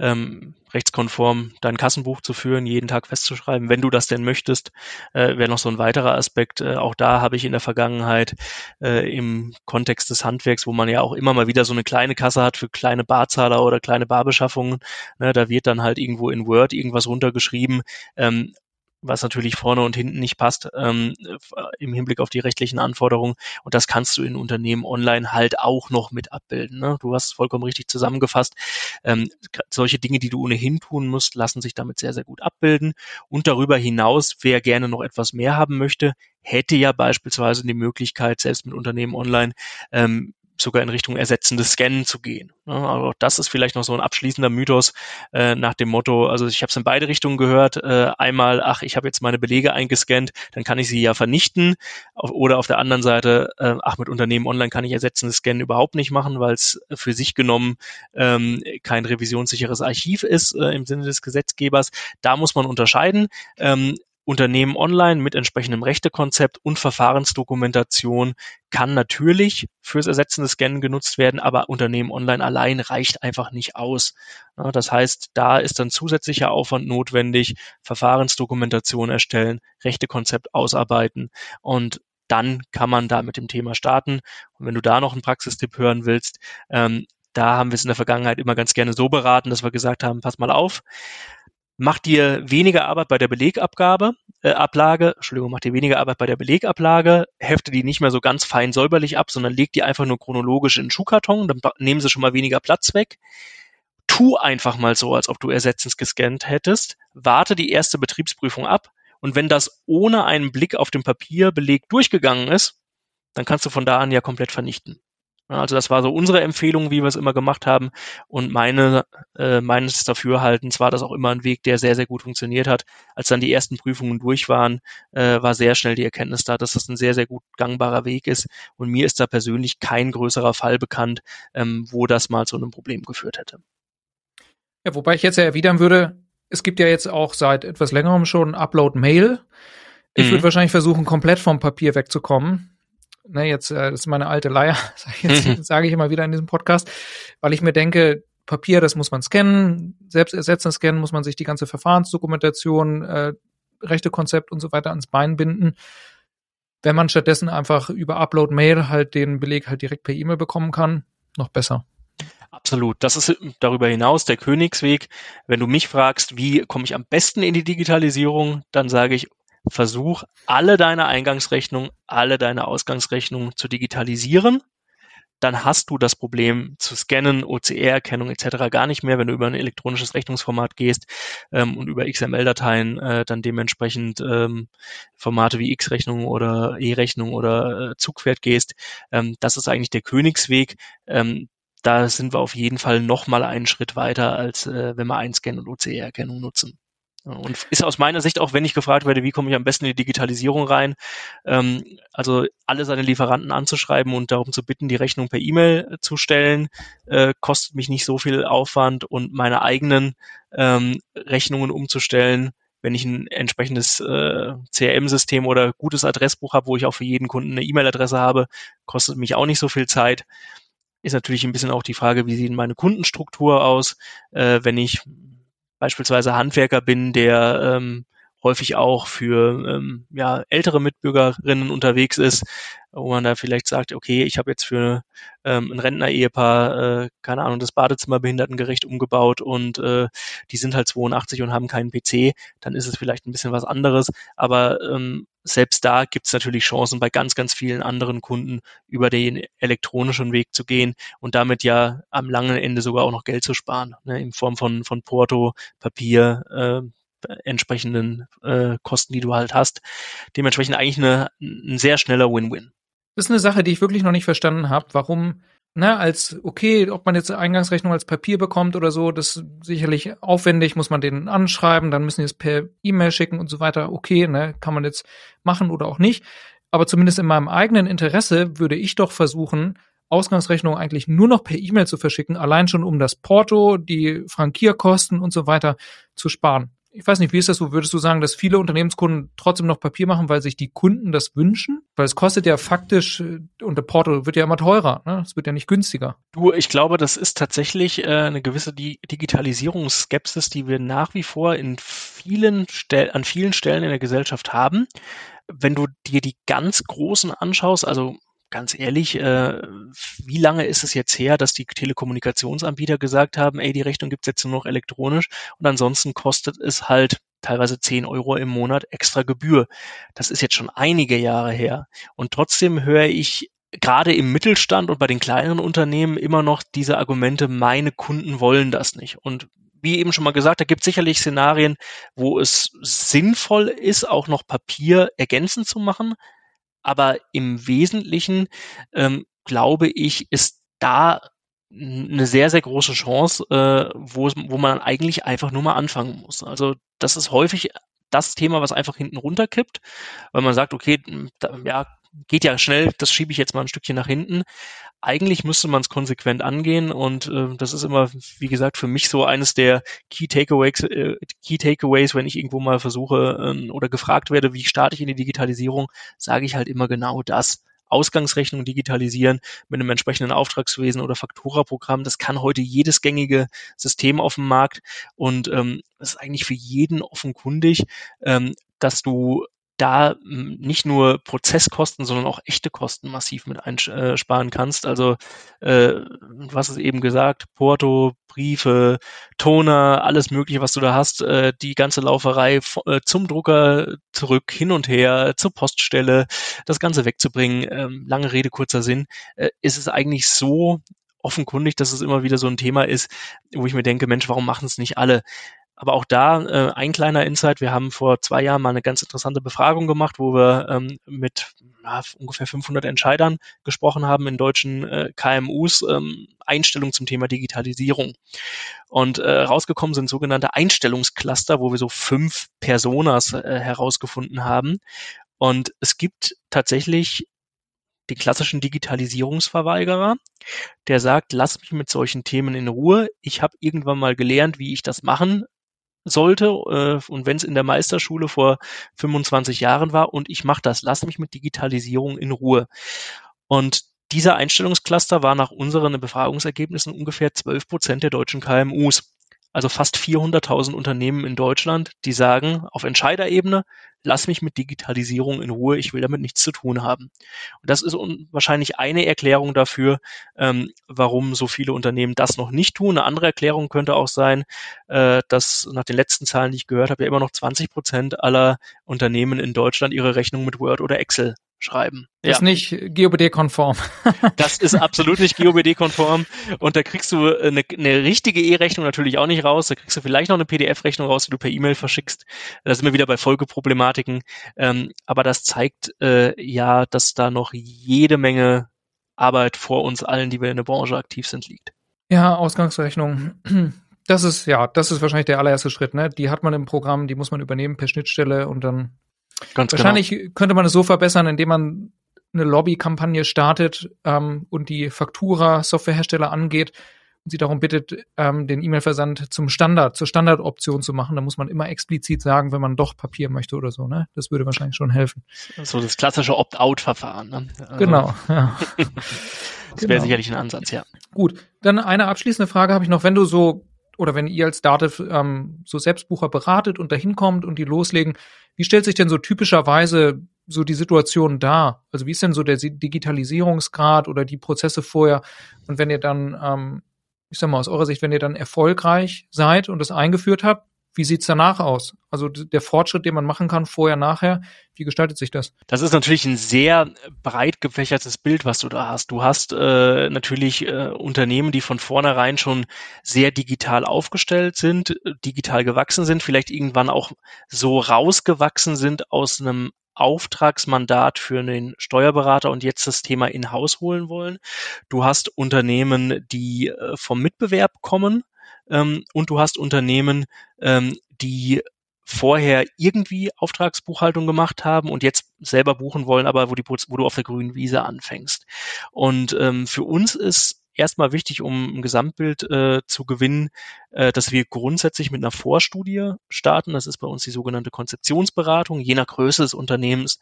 ähm, rechtskonform dein Kassenbuch zu führen, jeden Tag festzuschreiben, wenn du das denn möchtest, äh, wäre noch so ein weiterer Aspekt. Äh, auch da habe ich in der Vergangenheit äh, im Kontext des Handwerks, wo man ja auch immer mal wieder so eine kleine Kasse hat für kleine Barzahler oder kleine Barbeschaffungen, ne? da wird dann halt irgendwo in Word irgendwas runtergeschrieben. Ähm, was natürlich vorne und hinten nicht passt ähm, im Hinblick auf die rechtlichen Anforderungen. Und das kannst du in Unternehmen online halt auch noch mit abbilden. Ne? Du hast vollkommen richtig zusammengefasst. Ähm, solche Dinge, die du ohnehin tun musst, lassen sich damit sehr, sehr gut abbilden. Und darüber hinaus, wer gerne noch etwas mehr haben möchte, hätte ja beispielsweise die Möglichkeit, selbst mit Unternehmen online ähm, sogar in Richtung ersetzendes Scannen zu gehen. Aber auch das ist vielleicht noch so ein abschließender Mythos äh, nach dem Motto, also ich habe es in beide Richtungen gehört, äh, einmal, ach, ich habe jetzt meine Belege eingescannt, dann kann ich sie ja vernichten. Oder auf der anderen Seite, äh, ach, mit Unternehmen online kann ich ersetzendes Scannen überhaupt nicht machen, weil es für sich genommen ähm, kein revisionssicheres Archiv ist äh, im Sinne des Gesetzgebers. Da muss man unterscheiden. Ähm, Unternehmen online mit entsprechendem Rechtekonzept und Verfahrensdokumentation kann natürlich fürs ersetzende Scannen genutzt werden, aber Unternehmen online allein reicht einfach nicht aus. Das heißt, da ist dann zusätzlicher Aufwand notwendig, Verfahrensdokumentation erstellen, Rechtekonzept ausarbeiten und dann kann man da mit dem Thema starten. Und wenn du da noch einen Praxistipp hören willst, ähm, da haben wir es in der Vergangenheit immer ganz gerne so beraten, dass wir gesagt haben, pass mal auf, mach dir weniger Arbeit bei der Belegabgabe, äh, Ablage, Entschuldigung, mach dir weniger Arbeit bei der Belegablage, hefte die nicht mehr so ganz fein säuberlich ab, sondern leg die einfach nur chronologisch in den Schuhkarton, dann nehmen sie schon mal weniger Platz weg. Tu einfach mal so, als ob du ersetzend gescannt hättest, warte die erste Betriebsprüfung ab und wenn das ohne einen Blick auf den Papierbeleg durchgegangen ist, dann kannst du von da an ja komplett vernichten. Also das war so unsere Empfehlung, wie wir es immer gemacht haben. Und meine, äh, meines Dafürhaltens war das auch immer ein Weg, der sehr, sehr gut funktioniert hat. Als dann die ersten Prüfungen durch waren, äh, war sehr schnell die Erkenntnis da, dass das ein sehr, sehr gut gangbarer Weg ist. Und mir ist da persönlich kein größerer Fall bekannt, ähm, wo das mal zu einem Problem geführt hätte. Ja, wobei ich jetzt ja erwidern würde, es gibt ja jetzt auch seit etwas längerem schon Upload-Mail. Ich Mhm. würde wahrscheinlich versuchen, komplett vom Papier wegzukommen. Ne, jetzt äh, das ist meine alte Leier, sage ich, jetzt- Mhm. sage ich immer wieder in diesem Podcast, weil ich mir denke, Papier, das muss man scannen, selbst ersetzen scannen, muss man sich die ganze Verfahrensdokumentation, äh, Rechtekonzept und so weiter ans Bein binden. Wenn man stattdessen einfach über Upload-Mail halt den Beleg halt direkt per E-Mail bekommen kann, noch besser. Absolut. Das ist darüber hinaus der Königsweg. Wenn du mich fragst, wie komme ich am besten in die Digitalisierung, dann sage ich, versuch alle deine Eingangsrechnungen, alle deine Ausgangsrechnungen zu digitalisieren. Dann hast du das Problem zu scannen, OCR-Erkennung etc. gar nicht mehr, wenn du über ein elektronisches Rechnungsformat gehst ähm, und über XML-Dateien äh, dann dementsprechend ähm, Formate wie X-Rechnung oder E-Rechnung oder äh, Zugpferd gehst. Ähm, das ist eigentlich der Königsweg. Ähm, da sind wir auf jeden Fall noch mal einen Schritt weiter, als äh, wenn wir Einscan und OCR-Erkennung nutzen. Und ist aus meiner Sicht auch, wenn ich gefragt werde, wie komme ich am besten in die Digitalisierung rein, ähm, also alle seine Lieferanten anzuschreiben und darum zu bitten, die Rechnung per E-Mail zu stellen, äh, kostet mich nicht so viel Aufwand und meine eigenen ähm, Rechnungen umzustellen, wenn ich ein entsprechendes äh, CRM-System oder gutes Adressbuch habe, wo ich auch für jeden Kunden eine E-Mail-Adresse habe, kostet mich auch nicht so viel Zeit. Ist natürlich ein bisschen auch die Frage, wie sieht meine Kundenstruktur aus, äh, wenn ich beispielsweise Handwerker bin, der ähm, häufig auch für ähm, ja, ältere Mitbürgerinnen unterwegs ist, wo man da vielleicht sagt, okay, ich habe jetzt für ähm, ein Rentner-Ehepaar, äh, keine Ahnung, das Badezimmer behindertengerecht umgebaut und äh, die sind halt 82 und haben keinen PC, dann ist es vielleicht ein bisschen was anderes. Aber ähm, selbst da gibt es natürlich Chancen, bei ganz, ganz vielen anderen Kunden über den elektronischen Weg zu gehen und damit ja am langen Ende sogar auch noch Geld zu sparen, ne, in Form von, von Porto, Papier, äh, entsprechenden äh, Kosten, die du halt hast. Dementsprechend eigentlich eine, ein sehr schneller Win-Win. Das ist eine Sache, die ich wirklich noch nicht verstanden habe, warum ne, als, okay, ob man jetzt Eingangsrechnung als Papier bekommt oder so, das ist sicherlich aufwendig, muss man den anschreiben, dann müssen die es per E-Mail schicken und so weiter. Okay, ne, kann man jetzt machen oder auch nicht. Aber zumindest in meinem eigenen Interesse würde ich doch versuchen, Ausgangsrechnung eigentlich nur noch per E-Mail zu verschicken, allein schon um das Porto, die Frankierkosten und so weiter zu sparen ich weiß nicht, wie ist das so? Würdest du sagen, dass viele Unternehmenskunden trotzdem noch Papier machen, weil sich die Kunden das wünschen? Weil es kostet ja faktisch, äh, und der Porto wird ja immer teurer, ne? Es wird ja nicht günstiger. Du, ich glaube, das ist tatsächlich äh, eine gewisse Di Digitalisierungsskepsis, die wir nach wie vor in vielen Stell an vielen Stellen in der Gesellschaft haben. Wenn du dir die ganz großen anschaust, also ganz ehrlich, äh, wie lange ist es jetzt her, dass die Telekommunikationsanbieter gesagt haben, ey, die Rechnung gibt's jetzt nur noch elektronisch und ansonsten kostet es halt teilweise 10 Euro im Monat extra Gebühr. Das ist jetzt schon einige Jahre her. Und trotzdem höre ich gerade im Mittelstand und bei den kleineren Unternehmen immer noch diese Argumente, meine Kunden wollen das nicht. Und wie eben schon mal gesagt, da gibt es sicherlich Szenarien, wo es sinnvoll ist, auch noch Papier ergänzend zu machen. Aber im Wesentlichen, ähm, glaube ich, ist da eine sehr, sehr große Chance, äh, wo, wo man eigentlich einfach nur mal anfangen muss. Also das ist häufig das Thema, was einfach hinten runterkippt, weil man sagt, okay, da, ja, geht ja schnell, das schiebe ich jetzt mal ein Stückchen nach hinten. Eigentlich müsste man es konsequent angehen und äh, das ist immer, wie gesagt, für mich so eines der Key Takeaways, äh, Key Takeaways, wenn ich irgendwo mal versuche äh, oder gefragt werde, wie starte ich in die Digitalisierung, sage ich halt immer genau das. Ausgangsrechnung digitalisieren mit einem entsprechenden Auftragswesen oder Faktura-Programm. Das kann heute jedes gängige System auf dem Markt und ähm, das ist eigentlich für jeden offenkundig, ähm, dass du da hm, nicht nur Prozesskosten, sondern auch echte Kosten massiv mit einsparen kannst. Also äh, hast es eben gesagt, Porto, Briefe, Toner, alles Mögliche, was du da hast, äh, die ganze Lauferei äh, zum Drucker zurück, hin und her, zur Poststelle, das Ganze wegzubringen, ähm, lange Rede, kurzer Sinn, äh, ist es eigentlich so offenkundig, dass es immer wieder so ein Thema ist, wo ich mir denke, Mensch, warum machen es nicht alle? Aber auch da äh, ein kleiner Insight. Wir haben vor zwei Jahren mal eine ganz interessante Befragung gemacht, wo wir ähm, mit ja, ungefähr 500 Entscheidern gesprochen haben in deutschen äh, KMUs, ähm, Einstellung zum Thema Digitalisierung. Und äh, rausgekommen sind sogenannte Einstellungscluster, wo wir so fünf Personas äh, herausgefunden haben. Und es gibt tatsächlich den klassischen Digitalisierungsverweigerer, der sagt, lass mich mit solchen Themen in Ruhe. Ich habe irgendwann mal gelernt, wie ich das machen sollte äh, und wenn es in der Meisterschule vor 25 Jahren war und ich mache das, lass mich mit Digitalisierung in Ruhe. Und dieser Einstellungscluster war nach unseren Befragungsergebnissen ungefähr 12 Prozent der deutschen KMUs also fast 400.000 Unternehmen in Deutschland, die sagen auf Entscheiderebene, lass mich mit Digitalisierung in Ruhe, ich will damit nichts zu tun haben. Und das ist wahrscheinlich eine Erklärung dafür, ähm, warum so viele Unternehmen das noch nicht tun. Eine andere Erklärung könnte auch sein, äh, dass nach den letzten Zahlen, die ich gehört habe, ja immer noch 20 Prozent aller Unternehmen in Deutschland ihre Rechnung mit Word oder Excel schreiben. Das ist nicht GOBD-konform. das ist absolut nicht GOBD-konform. Und da kriegst du eine, eine richtige E-Rechnung natürlich auch nicht raus. Da kriegst du vielleicht noch eine PDF-Rechnung raus, die du per E-Mail verschickst. Da sind wir wieder bei Folgeproblematiken. Ähm, aber das zeigt äh, ja, dass da noch jede Menge Arbeit vor uns allen, die wir in der Branche aktiv sind, liegt. Ja, Ausgangsrechnung. Das ist, ja, das ist wahrscheinlich der allererste Schritt, ne? Die hat man im Programm, die muss man übernehmen per Schnittstelle und dann Ganz wahrscheinlich genau. könnte man es so verbessern, indem man eine Lobbykampagne startet ähm, und die Faktura-Softwarehersteller angeht und sie darum bittet, ähm, den E-Mail-Versand zum Standard, zur Standardoption zu machen. Da muss man immer explizit sagen, wenn man doch Papier möchte oder so. Ne? Das würde wahrscheinlich schon helfen. So das klassische Opt-out-Verfahren. Ne? Also, genau. Ja. das wäre genau. sicherlich ein Ansatz, ja. Gut, dann eine abschließende Frage habe ich noch. Wenn du so oder wenn ihr als Dativ ähm, so Selbstbucher beratet und dahin kommt und die loslegen, wie stellt sich denn so typischerweise so die Situation dar? Also wie ist denn so der Digitalisierungsgrad oder die Prozesse vorher? Und wenn ihr dann, ähm, ich sag mal aus eurer Sicht, wenn ihr dann erfolgreich seid und das eingeführt habt, wie sieht's danach aus? Also der Fortschritt, den man machen kann, vorher, nachher, wie gestaltet sich das? Das ist natürlich ein sehr breit gefächertes Bild, was du da hast. Du hast äh, natürlich äh, Unternehmen, die von vornherein schon sehr digital aufgestellt sind, digital gewachsen sind, vielleicht irgendwann auch so rausgewachsen sind aus einem Auftragsmandat für einen Steuerberater und jetzt das Thema in-house holen wollen. Du hast Unternehmen, die äh, vom Mitbewerb kommen ähm, und du hast Unternehmen, ähm, die vorher irgendwie Auftragsbuchhaltung gemacht haben und jetzt selber buchen wollen, aber wo, die, wo du auf der grünen Wiese anfängst. Und ähm, für uns ist erstmal wichtig, um ein Gesamtbild äh, zu gewinnen, äh, dass wir grundsätzlich mit einer Vorstudie starten. Das ist bei uns die sogenannte Konzeptionsberatung. Je nach Größe des Unternehmens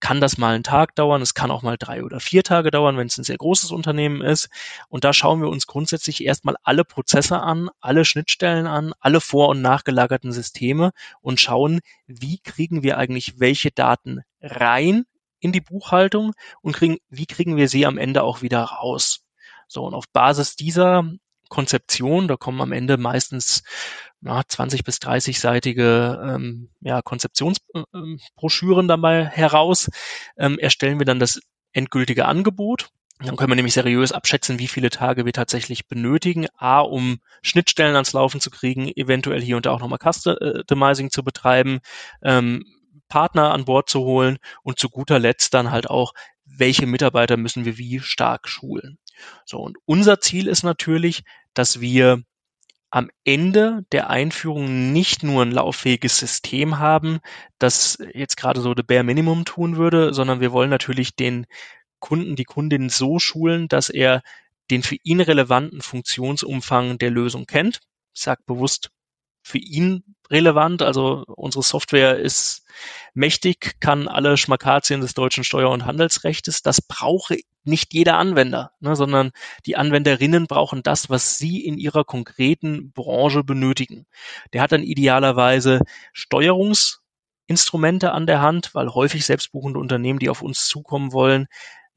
kann das mal einen Tag dauern, es kann auch mal drei oder vier Tage dauern, wenn es ein sehr großes Unternehmen ist. Und da schauen wir uns grundsätzlich erstmal alle Prozesse an, alle Schnittstellen an, alle vor- und nachgelagerten Systeme und schauen, wie kriegen wir eigentlich welche Daten rein in die Buchhaltung und kriegen, wie kriegen wir sie am Ende auch wieder raus. So, und auf Basis dieser Konzeption, da kommen am Ende meistens na, 20 bis 30-seitige ähm, ja, Konzeptionsbroschüren ähm, dabei heraus, ähm, erstellen wir dann das endgültige Angebot. Dann können wir nämlich seriös abschätzen, wie viele Tage wir tatsächlich benötigen. A, um Schnittstellen ans Laufen zu kriegen, eventuell hier und da auch nochmal Customizing zu betreiben, ähm, Partner an Bord zu holen und zu guter Letzt dann halt auch, welche Mitarbeiter müssen wir wie stark schulen. So, und unser Ziel ist natürlich, dass wir am Ende der Einführung nicht nur ein lauffähiges System haben, das jetzt gerade so the bare minimum tun würde, sondern wir wollen natürlich den Kunden, die Kundin so schulen, dass er den für ihn relevanten Funktionsumfang der Lösung kennt. Ich sage bewusst für ihn relevant. Also unsere Software ist mächtig, kann alle Schmakazien des deutschen Steuer- und Handelsrechtes. Das brauche nicht jeder Anwender, ne, sondern die Anwenderinnen brauchen das, was sie in ihrer konkreten Branche benötigen. Der hat dann idealerweise Steuerungsinstrumente an der Hand, weil häufig selbstbuchende Unternehmen, die auf uns zukommen wollen,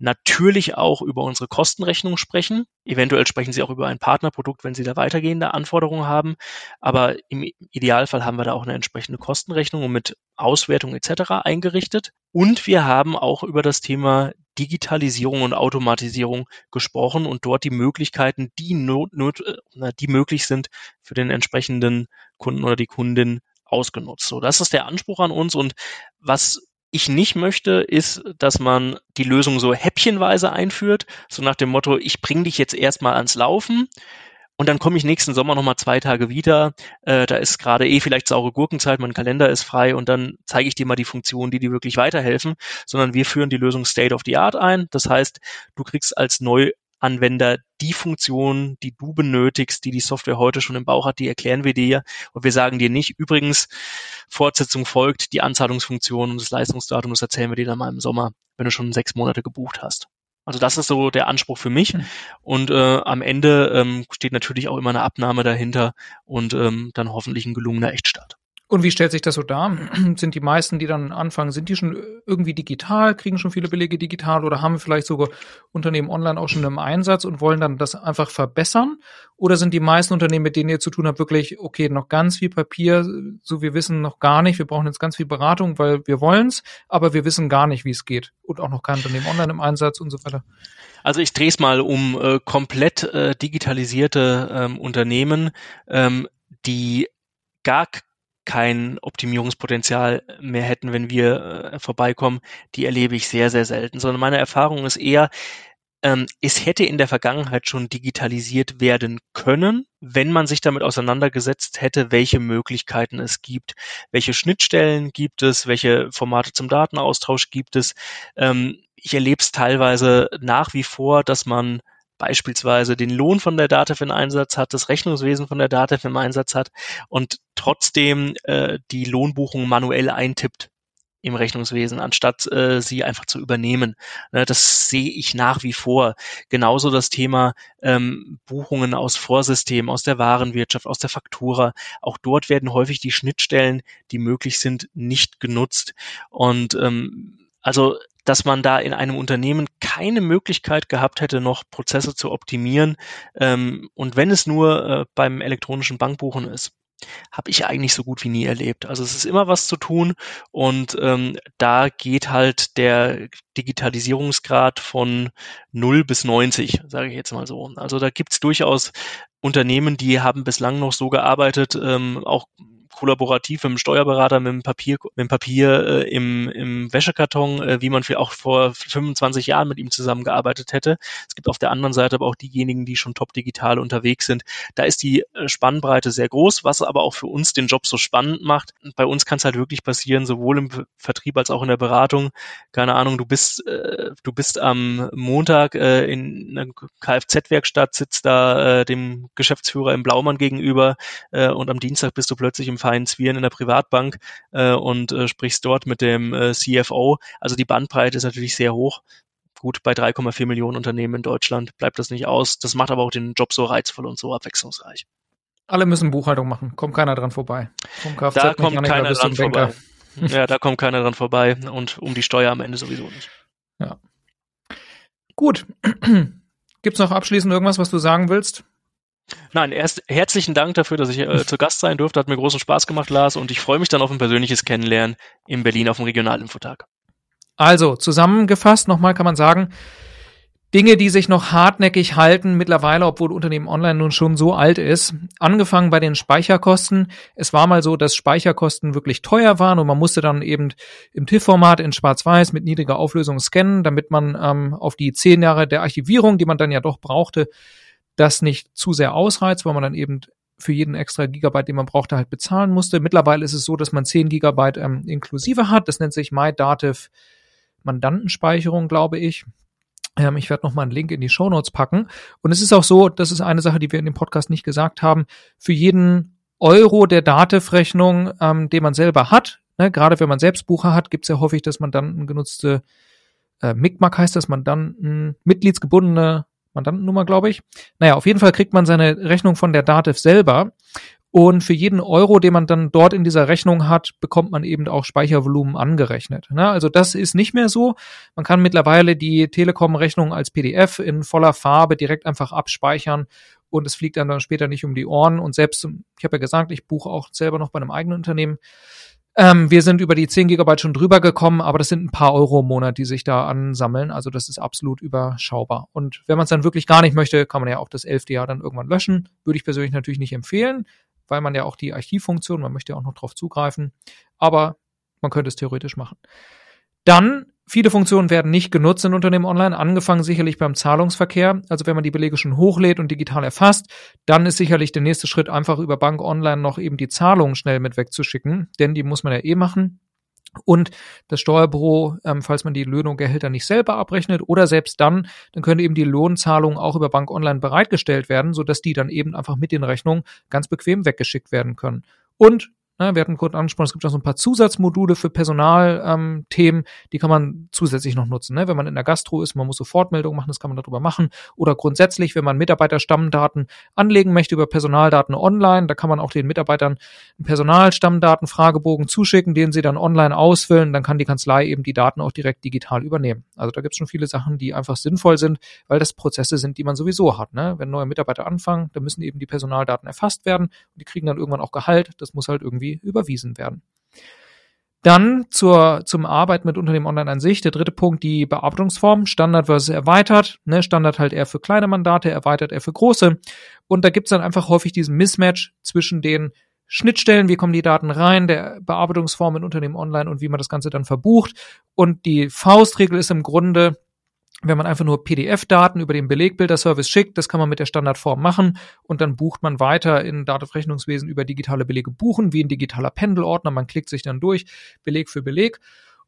natürlich auch über unsere Kostenrechnung sprechen. Eventuell sprechen Sie auch über ein Partnerprodukt, wenn Sie da weitergehende Anforderungen haben. Aber im Idealfall haben wir da auch eine entsprechende Kostenrechnung mit Auswertung etc. eingerichtet. Und wir haben auch über das Thema Digitalisierung und Automatisierung gesprochen und dort die Möglichkeiten, die, not, not, äh, die möglich sind für den entsprechenden Kunden oder die Kundin ausgenutzt. So, das ist der Anspruch an uns und was ich nicht möchte, ist, dass man die Lösung so häppchenweise einführt, so nach dem Motto, ich bringe dich jetzt erstmal ans Laufen und dann komme ich nächsten Sommer nochmal zwei Tage wieder. Äh, da ist gerade eh vielleicht saure Gurkenzeit, mein Kalender ist frei und dann zeige ich dir mal die Funktionen, die dir wirklich weiterhelfen, sondern wir führen die Lösung State of the Art ein. Das heißt, du kriegst als neu Anwender die Funktionen, die du benötigst, die die Software heute schon im Bauch hat, die erklären wir dir. Und wir sagen dir nicht, übrigens, Fortsetzung folgt, die Anzahlungsfunktion und das Leistungsdatum, das erzählen wir dir dann mal im Sommer, wenn du schon sechs Monate gebucht hast. Also das ist so der Anspruch für mich. Mhm. Und äh, am Ende ähm, steht natürlich auch immer eine Abnahme dahinter und ähm, dann hoffentlich ein gelungener Echtstart. Und wie stellt sich das so dar? Sind die meisten, die dann anfangen, sind die schon irgendwie digital, kriegen schon viele Belege digital oder haben vielleicht sogar Unternehmen online auch schon im Einsatz und wollen dann das einfach verbessern? Oder sind die meisten Unternehmen, mit denen ihr zu tun habt, wirklich, okay, noch ganz viel Papier, so wir wissen noch gar nicht, wir brauchen jetzt ganz viel Beratung, weil wir wollen's, aber wir wissen gar nicht, wie es geht. Und auch noch kein Unternehmen online im Einsatz und so weiter. Also ich drehe es mal um äh, komplett äh, digitalisierte ähm, Unternehmen, ähm, die gar kein Optimierungspotenzial mehr hätten, wenn wir äh, vorbeikommen, die erlebe ich sehr, sehr selten. Sondern meine Erfahrung ist eher, ähm, es hätte in der Vergangenheit schon digitalisiert werden können, wenn man sich damit auseinandergesetzt hätte, welche Möglichkeiten es gibt, welche Schnittstellen gibt es, welche Formate zum Datenaustausch gibt es. Ähm, ich erlebe es teilweise nach wie vor, dass man beispielsweise den Lohn von der DATEV in Einsatz hat, das Rechnungswesen von der DATEV im Einsatz hat und trotzdem äh, die Lohnbuchung manuell eintippt im Rechnungswesen, anstatt äh, sie einfach zu übernehmen. Ne, das sehe ich nach wie vor. Genauso das Thema ähm, Buchungen aus Vorsystemen, aus der Warenwirtschaft, aus der Faktura. Auch dort werden häufig die Schnittstellen, die möglich sind, nicht genutzt. Und ähm, also dass man da in einem Unternehmen keine Möglichkeit gehabt hätte, noch Prozesse zu optimieren. Ähm, und wenn es nur äh, beim elektronischen Bankbuchen ist habe ich eigentlich so gut wie nie erlebt. Also es ist immer was zu tun und ähm, da geht halt der Digitalisierungsgrad von 0 bis 90, sage ich jetzt mal so. Also da gibt's durchaus Unternehmen, die haben bislang noch so gearbeitet, ähm, auch kollaborativ mit dem Steuerberater, mit dem Papier, mit dem Papier äh, im, im Wäschekarton, äh, wie man auch vor 25 Jahren mit ihm zusammengearbeitet hätte. Es gibt auf der anderen Seite aber auch diejenigen, die schon top digital unterwegs sind. Da ist die äh, Spannbreite sehr groß, was aber auch für uns den Job so spannend macht. Bei uns kann es halt wirklich passieren, sowohl im Vertrieb als auch in der Beratung. Keine Ahnung, du bist, äh, du bist am Montag äh, in einer Kfz-Werkstatt, sitzt da äh, dem Geschäftsführer im Blaumann gegenüber äh, und am Dienstag bist du plötzlich im Verein Zwieren in der Privatbank äh, und äh, sprichst dort mit dem äh, CFO. Also die Bandbreite ist natürlich sehr hoch. Gut, bei 3,4 Millionen Unternehmen in Deutschland bleibt das nicht aus. Das macht aber auch den Job so reizvoll und so abwechslungsreich. Alle müssen Buchhaltung machen. Kommt keiner dran vorbei. Vom Kfz da kommt keiner dran vorbei. ja, da kommt keiner dran vorbei und um die Steuer am Ende sowieso nicht. Ja. Gut. Gibt's noch abschließend irgendwas, was du sagen willst? Nein, erst herzlichen Dank dafür, dass ich äh, zu Gast sein durfte. Hat mir großen Spaß gemacht, Lars, und ich freue mich dann auf ein persönliches Kennenlernen in Berlin auf dem Regionalinfotag. Also, zusammengefasst nochmal kann man sagen, Dinge, die sich noch hartnäckig halten, mittlerweile, obwohl Unternehmen Online nun schon so alt ist. Angefangen bei den Speicherkosten. Es war mal so, dass Speicherkosten wirklich teuer waren und man musste dann eben im TIFF-Format in Schwarz-Weiß mit niedriger Auflösung scannen, damit man ähm, auf die zehn Jahre der Archivierung, die man dann ja doch brauchte, das nicht zu sehr ausreizt, weil man dann eben für jeden extra Gigabyte, den man brauchte, halt bezahlen musste. Mittlerweile ist es so, dass man 10 Gigabyte ähm, inklusive hat. Das nennt sich MyDativ Mandantenspeicherung, glaube ich. Ähm, ich werde nochmal einen Link in die Show Notes packen. Und es ist auch so, das ist eine Sache, die wir in dem Podcast nicht gesagt haben, für jeden Euro der Dativ-Rechnung, ähm, den man selber hat, ne, gerade wenn man Selbstbucher hat, gibt es ja häufig, dass man dann ein genutzte äh, MICMAC heißt das, man dann ein mitgliedsgebundene Mandantennummer, glaube ich. Naja, auf jeden Fall kriegt man seine Rechnung von der Dativ selber. Und für jeden Euro, den man dann dort in dieser Rechnung hat, bekommt man eben auch Speichervolumen angerechnet. Ne? Also das ist nicht mehr so. Man kann mittlerweile die Telekom-Rechnung als PDF in voller Farbe direkt einfach abspeichern und es fliegt dann, dann später nicht um die Ohren. Und selbst, ich habe ja gesagt, ich buche auch selber noch bei einem eigenen Unternehmen. Ähm, wir sind über die 10 Gigabyte schon drüber gekommen, aber das sind ein paar Euro im Monat, die sich da ansammeln. Also das ist absolut überschaubar. Und wenn man es dann wirklich gar nicht möchte, kann man ja auch das elfte Jahr dann irgendwann löschen. Würde ich persönlich natürlich nicht empfehlen, weil man ja auch die Archivfunktion, man möchte ja auch noch drauf zugreifen. Aber man könnte es theoretisch machen. Dann Viele Funktionen werden nicht genutzt in Unternehmen online, angefangen sicherlich beim Zahlungsverkehr. Also wenn man die Belege schon hochlädt und digital erfasst, dann ist sicherlich der nächste Schritt einfach über Bank online noch eben die Zahlungen schnell mit wegzuschicken, denn die muss man ja eh machen. Und das Steuerbüro, ähm, falls man die Löhne und Gehälter nicht selber abrechnet oder selbst dann, dann können eben die Lohnzahlungen auch über Bank Online bereitgestellt werden, sodass die dann eben einfach mit den Rechnungen ganz bequem weggeschickt werden können. Und Ne, wir hatten kurz angesprochen, es gibt auch so ein paar Zusatzmodule für Personalthemen, ähm, die kann man zusätzlich noch nutzen. Ne? Wenn man in der Gastro ist, man muss Sofortmeldungen machen, das kann man darüber machen. Oder grundsätzlich, wenn man Mitarbeiterstammdaten anlegen möchte über Personaldaten online, da kann man auch den Mitarbeitern einen Personalstammdatenfragebogen zuschicken, den sie dann online ausfüllen. Dann kann die Kanzlei eben die Daten auch direkt digital übernehmen. Also da gibt es schon viele Sachen, die einfach sinnvoll sind, weil das Prozesse sind, die man sowieso hat. Ne? Wenn neue Mitarbeiter anfangen, dann müssen eben die Personaldaten erfasst werden und die kriegen dann irgendwann auch Gehalt. Das muss halt irgendwie überwiesen werden. Dann zur, zum Arbeit mit Unternehmen online an sich. Der dritte Punkt, die Bearbeitungsform. Standard versus erweitert. Ne, Standard halt eher für kleine Mandate, erweitert eher für große. Und da gibt's dann einfach häufig diesen Mismatch zwischen den Schnittstellen, wie kommen die Daten rein, der Bearbeitungsform in Unternehmen online und wie man das Ganze dann verbucht. Und die Faustregel ist im Grunde, wenn man einfach nur PDF-Daten über den Belegbilder-Service schickt, das kann man mit der Standardform machen und dann bucht man weiter in Datenrechnungswesen über digitale Belege buchen, wie ein digitaler Pendelordner. Man klickt sich dann durch, Beleg für Beleg.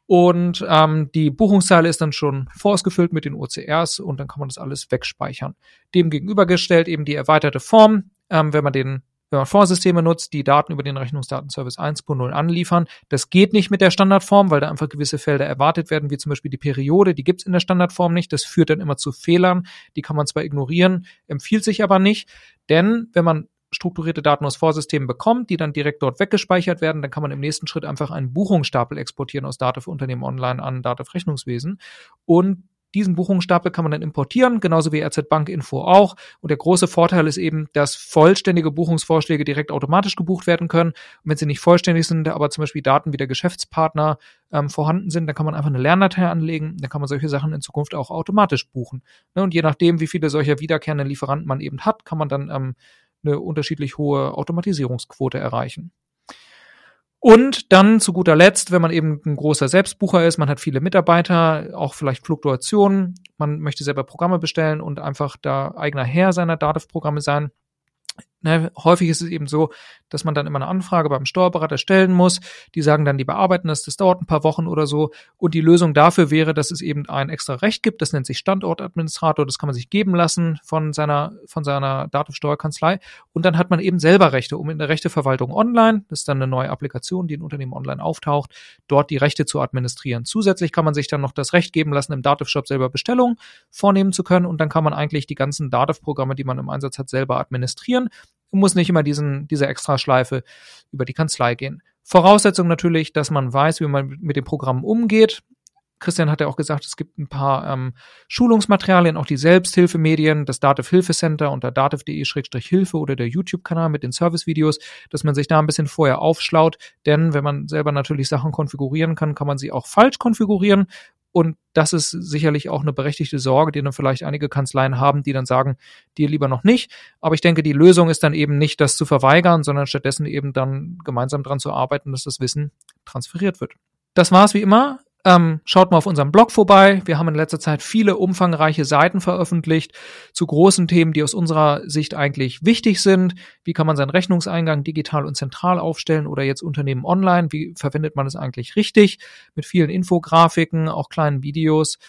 Und ähm, die Buchungszeile ist dann schon vorausgefüllt mit den OCRs und dann kann man das alles wegspeichern. Dem gegenübergestellt eben die erweiterte Form, ähm, wenn man den wenn man Vorsysteme nutzt, die Daten über den Rechnungsdatenservice 1.0 anliefern. Das geht nicht mit der Standardform, weil da einfach gewisse Felder erwartet werden, wie zum Beispiel die Periode, die gibt's in der Standardform nicht. Das führt dann immer zu Fehlern. Die kann man zwar ignorieren, empfiehlt sich aber nicht, denn wenn man strukturierte Daten aus Vorsystemen bekommt, die dann direkt dort weggespeichert werden, dann kann man im nächsten Schritt einfach einen Buchungsstapel exportieren aus Dativ Unternehmen Online an Dativ Rechnungswesen und diesen Buchungsstapel kann man dann importieren, genauso wie RZ Bank Info auch. Und der große Vorteil ist eben, dass vollständige Buchungsvorschläge direkt automatisch gebucht werden können. Und wenn sie nicht vollständig sind, aber zum Beispiel Daten wie der Geschäftspartner ähm, vorhanden sind, dann kann man einfach eine Lerndatei anlegen. Dann kann man solche Sachen in Zukunft auch automatisch buchen. Ne? Und je nachdem, wie viele solcher wiederkehrenden Lieferanten man eben hat, kann man dann ähm, eine unterschiedlich hohe Automatisierungsquote erreichen. Und dann zu guter Letzt, wenn man eben ein großer Selbstbucher ist, man hat viele Mitarbeiter, auch vielleicht Fluktuationen, man möchte selber Programme bestellen und einfach da eigener Herr seiner Dativ-Programme sein, Ne, häufig ist es eben so, dass man dann immer eine Anfrage beim Steuerberater stellen muss. Die sagen dann, die bearbeiten das, das dauert ein paar Wochen oder so. Und die Lösung dafür wäre, dass es eben ein extra Recht gibt. Das nennt sich Standortadministrator. Das kann man sich geben lassen von seiner, von seiner Datensteuerkanzlei. Und dann hat man eben selber Rechte, um in der Rechteverwaltung online, das ist dann eine neue Applikation, die in Unternehmen online auftaucht, dort die Rechte zu administrieren. Zusätzlich kann man sich dann noch das Recht geben lassen, im Dativ-Shop selber Bestellungen vornehmen zu können. Und dann kann man eigentlich die ganzen Dativ-Programme, die man im Einsatz hat, selber administrieren muss nicht immer diesen, diese Extraschleife über die Kanzlei gehen. Voraussetzung natürlich, dass man weiß, wie man mit dem Programm umgeht. Christian hat ja auch gesagt, es gibt ein paar ähm, Schulungsmaterialien, auch die Selbsthilfemedien, das Dativ Hilfecenter unter dativ.de-hilfe oder der YouTube-Kanal mit den Servicevideos, dass man sich da ein bisschen vorher aufschlaut. Denn wenn man selber natürlich Sachen konfigurieren kann, kann man sie auch falsch konfigurieren und das ist sicherlich auch eine berechtigte Sorge, die dann vielleicht einige Kanzleien haben, die dann sagen, dir lieber noch nicht. Aber ich denke, die Lösung ist dann eben nicht, das zu verweigern, sondern stattdessen eben dann gemeinsam dran zu arbeiten, dass das Wissen transferiert wird. Das war's wie immer. Ähm, schaut mal auf unserem Blog vorbei. Wir haben in letzter Zeit viele umfangreiche Seiten veröffentlicht zu großen Themen, die aus unserer Sicht eigentlich wichtig sind. Wie kann man seinen Rechnungseingang digital und zentral aufstellen oder jetzt Unternehmen online? Wie verwendet man es eigentlich richtig? Mit vielen Infografiken, auch kleinen Videos.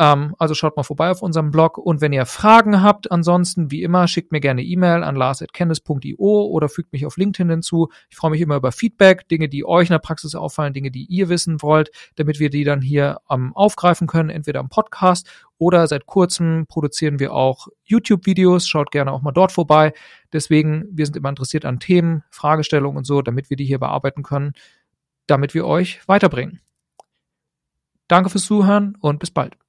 Ähm, also schaut mal vorbei auf unserem Blog und wenn ihr Fragen habt, ansonsten wie immer, schickt mir gerne E-Mail an lars.kennis.io oder fügt mich auf LinkedIn hinzu. Ich freue mich immer über Feedback, Dinge, die euch in der Praxis auffallen, Dinge, die ihr wissen wollt, damit wir die dann hier ähm, aufgreifen können, entweder im Podcast oder seit kurzem produzieren wir auch YouTube-Videos. Schaut gerne auch mal dort vorbei. Deswegen, wir sind immer interessiert an Themen, Fragestellungen und so, damit wir die hier bearbeiten können, damit wir euch weiterbringen. Danke fürs Zuhören und bis bald.